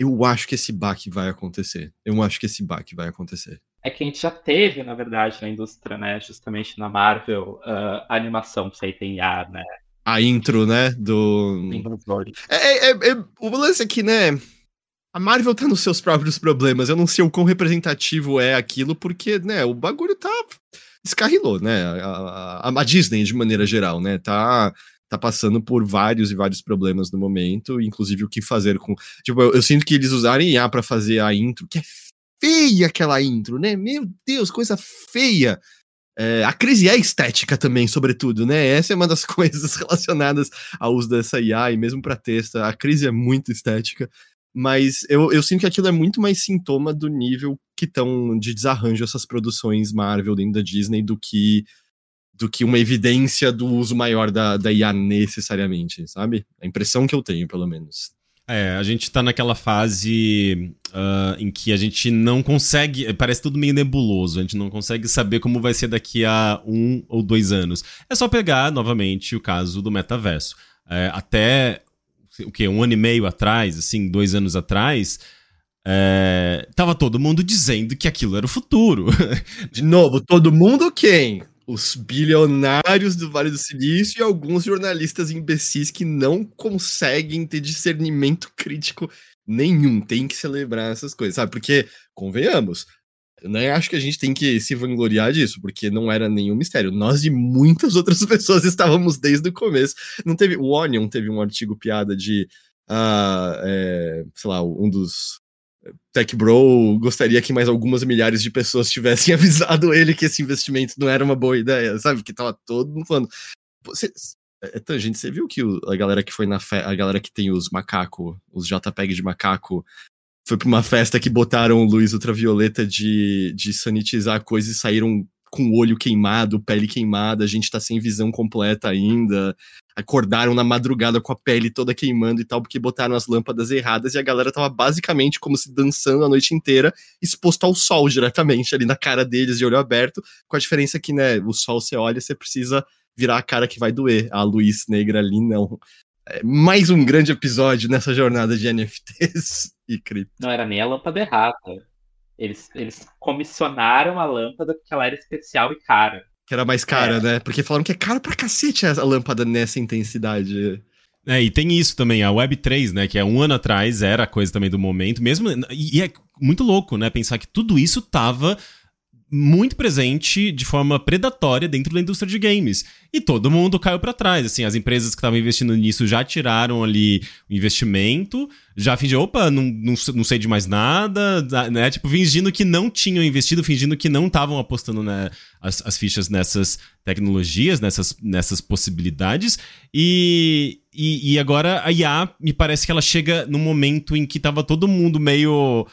Eu acho que esse baque vai acontecer. Eu acho que esse baque vai acontecer é que a gente já teve, na verdade, na indústria, né, justamente na Marvel, uh, animação feita em IA, né? A intro, né? Do. É, é, é, é, o lance aqui, né? A Marvel tá nos seus próprios problemas. Eu não sei o quão representativo é aquilo, porque, né, o bagulho tá. Descarrilou, né? A, a, a Disney, de maneira geral, né? Tá tá passando por vários e vários problemas no momento, inclusive o que fazer com. Tipo, eu, eu sinto que eles usarem IA para fazer a intro, que é feia aquela intro, né? Meu Deus, coisa feia. É, a crise é estética também, sobretudo, né? Essa é uma das coisas relacionadas ao uso dessa IA, e mesmo para texto, a crise é muito estética. Mas eu, eu sinto que aquilo é muito mais sintoma do nível que estão de desarranjo essas produções Marvel dentro da Disney do que do que uma evidência do uso maior da, da IA necessariamente, sabe? A impressão que eu tenho, pelo menos. É, a gente tá naquela fase uh, em que a gente não consegue. Parece tudo meio nebuloso, a gente não consegue saber como vai ser daqui a um ou dois anos. É só pegar novamente o caso do metaverso. É, até o que? Um ano e meio atrás, assim, dois anos atrás. É, tava todo mundo dizendo que aquilo era o futuro. De novo, todo mundo quem? Os bilionários do Vale do Silício e alguns jornalistas imbecis que não conseguem ter discernimento crítico nenhum. Tem que celebrar essas coisas, sabe? Porque, convenhamos, não acho que a gente tem que se vangloriar disso, porque não era nenhum mistério. Nós e muitas outras pessoas estávamos desde o começo. Não teve. O Onion teve um artigo piada de. Uh, é, sei lá, um dos Tech Bro gostaria que mais algumas milhares de pessoas tivessem avisado ele que esse investimento não era uma boa ideia, sabe? Que tava todo mundo falando. Você, é, é gente, você viu que o, a galera que foi na festa, a galera que tem os macaco, os JPEG de macaco, foi pra uma festa que botaram luz ultravioleta de, de sanitizar coisas e saíram com o olho queimado, pele queimada, a gente tá sem visão completa ainda. Acordaram na madrugada com a pele toda queimando e tal, porque botaram as lâmpadas erradas e a galera tava basicamente como se dançando a noite inteira, exposto ao sol diretamente ali na cara deles, de olho aberto, com a diferença que, né, o sol você olha, você precisa virar a cara que vai doer. A luz negra ali não. É mais um grande episódio nessa jornada de NFTs e cripto. Não era nem a lâmpada errada. Eles, eles comissionaram a lâmpada porque ela era especial e cara. Que era mais cara, é. né? Porque falaram que é caro pra cacete a lâmpada nessa intensidade. É, e tem isso também, a Web3, né? Que é um ano atrás era a coisa também do momento, mesmo. E é muito louco, né? Pensar que tudo isso tava muito presente de forma predatória dentro da indústria de games. E todo mundo caiu para trás. Assim, as empresas que estavam investindo nisso já tiraram ali o investimento, já fingiram, opa, não, não, não sei de mais nada, né? Tipo, fingindo que não tinham investido, fingindo que não estavam apostando né, as, as fichas nessas tecnologias, nessas, nessas possibilidades. E, e, e agora a IA me parece que ela chega num momento em que tava todo mundo meio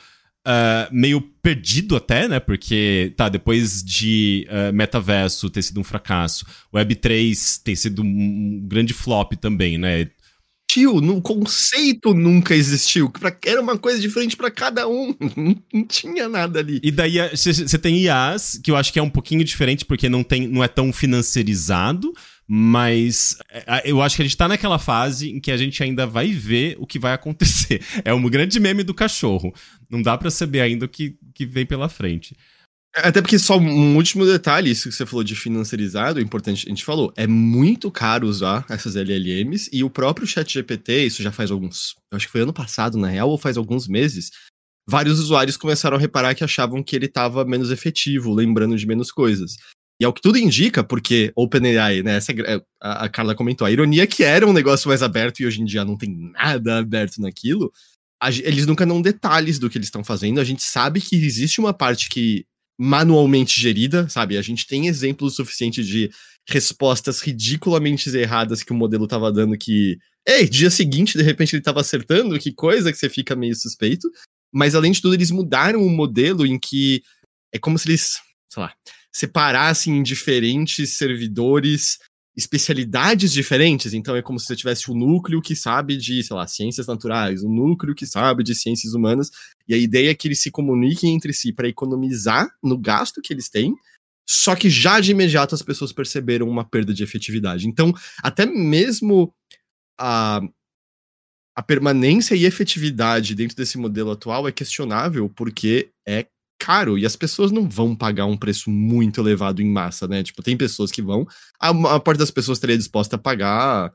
Uh, meio perdido até, né? Porque, tá, depois de uh, Metaverso ter sido um fracasso, Web3 tem sido um grande flop também, né? Tio, no conceito nunca existiu. Era uma coisa diferente para cada um. Não tinha nada ali. E daí você tem IAs, que eu acho que é um pouquinho diferente, porque não, tem, não é tão financiarizado. Mas é, eu acho que a gente tá naquela fase em que a gente ainda vai ver o que vai acontecer. É um grande meme do cachorro. Não dá para saber ainda o que, que vem pela frente. Até porque só um último detalhe, isso que você falou de financiarizado, é importante, a gente falou, é muito caro usar essas LLMs e o próprio ChatGPT, isso já faz alguns, eu acho que foi ano passado na real ou faz alguns meses, vários usuários começaram a reparar que achavam que ele estava menos efetivo, lembrando de menos coisas. E é o que tudo indica, porque OpenAI, né? Essa, é, a, Carla comentou, a ironia é que era um negócio mais aberto e hoje em dia não tem nada aberto naquilo. A, eles nunca dão detalhes do que eles estão fazendo. A gente sabe que existe uma parte que manualmente gerida, sabe? A gente tem exemplos suficientes de respostas ridiculamente erradas que o modelo tava dando que, ei, dia seguinte, de repente ele tava acertando, que coisa que você fica meio suspeito. Mas além de tudo, eles mudaram o modelo em que é como se eles, sei lá, separassem em diferentes servidores especialidades diferentes, então é como se você tivesse um núcleo que sabe de, sei lá, ciências naturais, um núcleo que sabe de ciências humanas, e a ideia é que eles se comuniquem entre si para economizar no gasto que eles têm, só que já de imediato as pessoas perceberam uma perda de efetividade. Então, até mesmo a, a permanência e efetividade dentro desse modelo atual é questionável, porque é caro e as pessoas não vão pagar um preço muito elevado em massa, né? Tipo, tem pessoas que vão, a, a parte das pessoas estaria disposta a pagar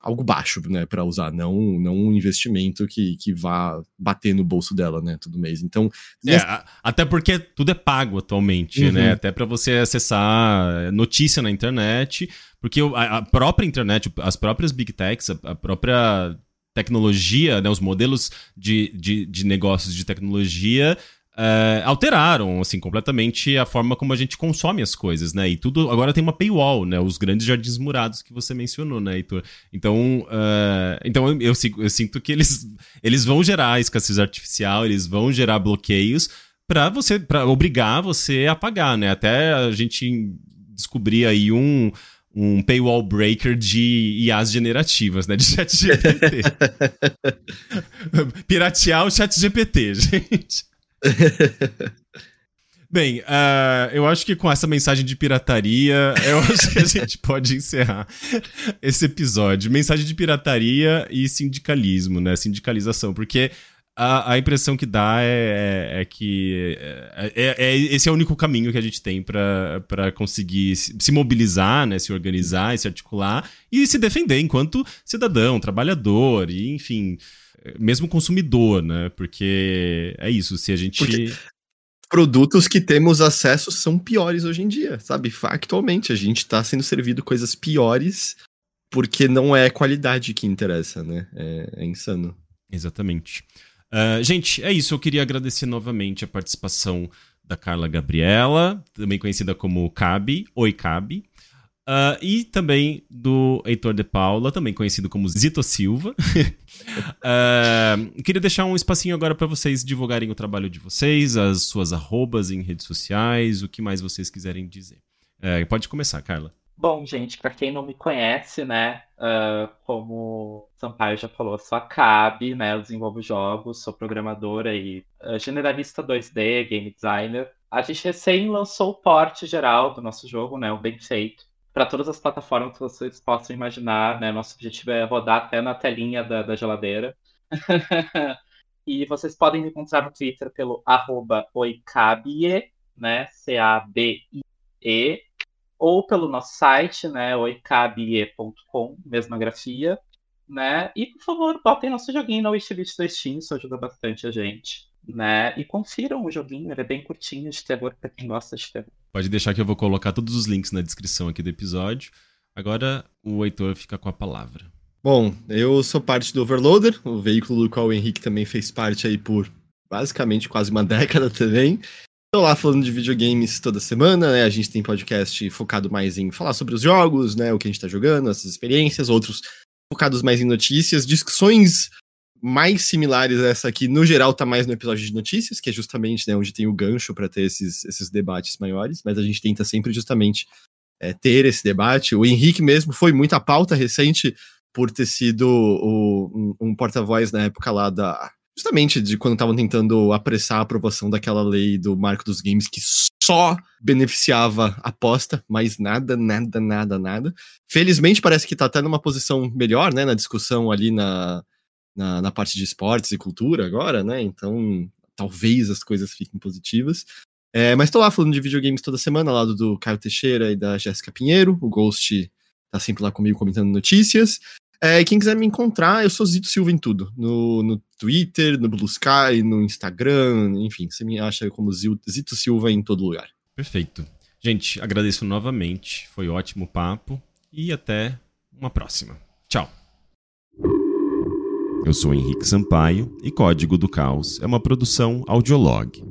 algo baixo, né, para usar, não, não um investimento que, que vá bater no bolso dela, né, todo mês. Então, é, nessa... até porque tudo é pago atualmente, né? uhum. né? Até para você acessar notícia na internet, porque a, própria internet, as próprias big techs, a, própria tecnologia, né, os modelos de, de, de negócios de tecnologia é, alteraram, assim, completamente a forma como a gente consome as coisas, né? E tudo agora tem uma paywall, né? Os grandes jardins murados que você mencionou, né, Heitor? Então, uh, então eu, eu, eu, sinto que eles, eles vão gerar escassez artificial, eles vão gerar bloqueios para você, para obrigar você a pagar, né? Até a gente descobrir aí um um paywall breaker de IAs generativas, né? De chat GPT. Piratear o chat GPT, gente. Bem, uh, eu acho que com essa mensagem de pirataria, eu acho que a gente pode encerrar esse episódio. Mensagem de pirataria e sindicalismo, né? Sindicalização, porque a, a impressão que dá é, é, é que é, é, é, esse é o único caminho que a gente tem para conseguir se, se, mobilizar, né? Se organizar e se articular e se defender enquanto cidadão, trabalhador, e enfim mesmo consumidor, né? Porque é isso, se a gente. Porque produtos que temos acesso são piores hoje em dia, sabe? Factualmente, a gente tá sendo servido coisas piores porque não é qualidade que interessa, né? É, é insano. Exatamente. Uh, gente, é isso. Eu queria agradecer novamente a participação da Carla Gabriela, também conhecida como Cabe. Oi, Cabe. Uh, e também do Heitor de Paula, também conhecido como Zito Silva. uh, queria deixar um espacinho agora para vocês divulgarem o trabalho de vocês, as suas arrobas em redes sociais, o que mais vocês quiserem dizer. Uh, pode começar, Carla. Bom, gente, para quem não me conhece, né, como Sampaio já falou, eu sou a Cabe, né, eu desenvolvo jogos, sou programadora e generalista 2D, game designer. A gente recém lançou o porte geral do nosso jogo, né, o Bem Feito para todas as plataformas que vocês possam imaginar, né? Nosso objetivo é rodar até na telinha da, da geladeira. e vocês podem me encontrar no Twitter pelo arroba oicabie, né? C-A-B-I-E, ou pelo nosso site, né? oicabie.com, mesma grafia, né? E, por favor, botem nosso joguinho na wishlist do Steam, isso ajuda bastante a gente né? E confiram o joguinho, ele é bem curtinho de terror pra quem gosta de terror. Pode deixar que eu vou colocar todos os links na descrição aqui do episódio. Agora o Heitor fica com a palavra. Bom, eu sou parte do Overloader, o veículo do qual o Henrique também fez parte aí por basicamente quase uma década também. Estou lá falando de videogames toda semana, né? A gente tem podcast focado mais em falar sobre os jogos, né? O que a gente tá jogando, essas experiências, outros focados mais em notícias, discussões mais similares a essa aqui, no geral, tá mais no episódio de notícias, que é justamente né, onde tem o gancho para ter esses, esses debates maiores, mas a gente tenta sempre justamente é, ter esse debate. O Henrique mesmo foi muito a pauta recente por ter sido o, um, um porta-voz na época lá da. Justamente de quando estavam tentando apressar a aprovação daquela lei do marco dos games que só beneficiava a aposta, mas nada, nada, nada, nada. Felizmente parece que tá até numa posição melhor, né, na discussão ali na, na, na parte de esportes e cultura agora, né? Então, talvez as coisas fiquem positivas. É, mas tô lá falando de videogames toda semana, ao lado do Caio Teixeira e da Jéssica Pinheiro. O Ghost tá sempre lá comigo comentando notícias. É, quem quiser me encontrar, eu sou Zito Silva em tudo. No, no Twitter, no Blue Sky, no Instagram, enfim, você me acha como Zito Silva em todo lugar. Perfeito. Gente, agradeço novamente. Foi ótimo papo. E até uma próxima. Tchau. Eu sou Henrique Sampaio e Código do Caos é uma produção audiolog.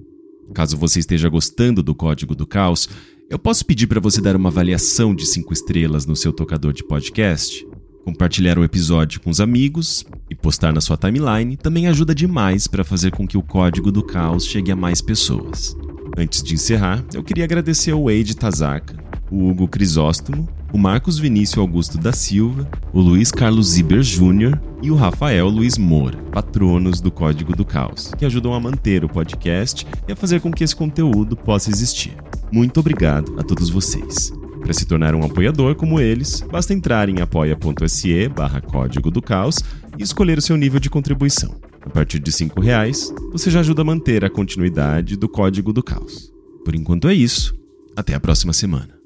Caso você esteja gostando do Código do Caos, eu posso pedir para você dar uma avaliação de 5 estrelas no seu tocador de podcast? Compartilhar o episódio com os amigos e postar na sua timeline também ajuda demais para fazer com que o Código do Caos chegue a mais pessoas. Antes de encerrar, eu queria agradecer ao Wade Tazaka, o Hugo Crisóstomo, o Marcos Vinícius Augusto da Silva, o Luiz Carlos Ziber Júnior e o Rafael Luiz Moura, patronos do Código do Caos, que ajudam a manter o podcast e a fazer com que esse conteúdo possa existir. Muito obrigado a todos vocês. Para se tornar um apoiador como eles, basta entrar em apoia.se barra Código do Caos e escolher o seu nível de contribuição. A partir de R$ reais, você já ajuda a manter a continuidade do Código do Caos. Por enquanto é isso. Até a próxima semana.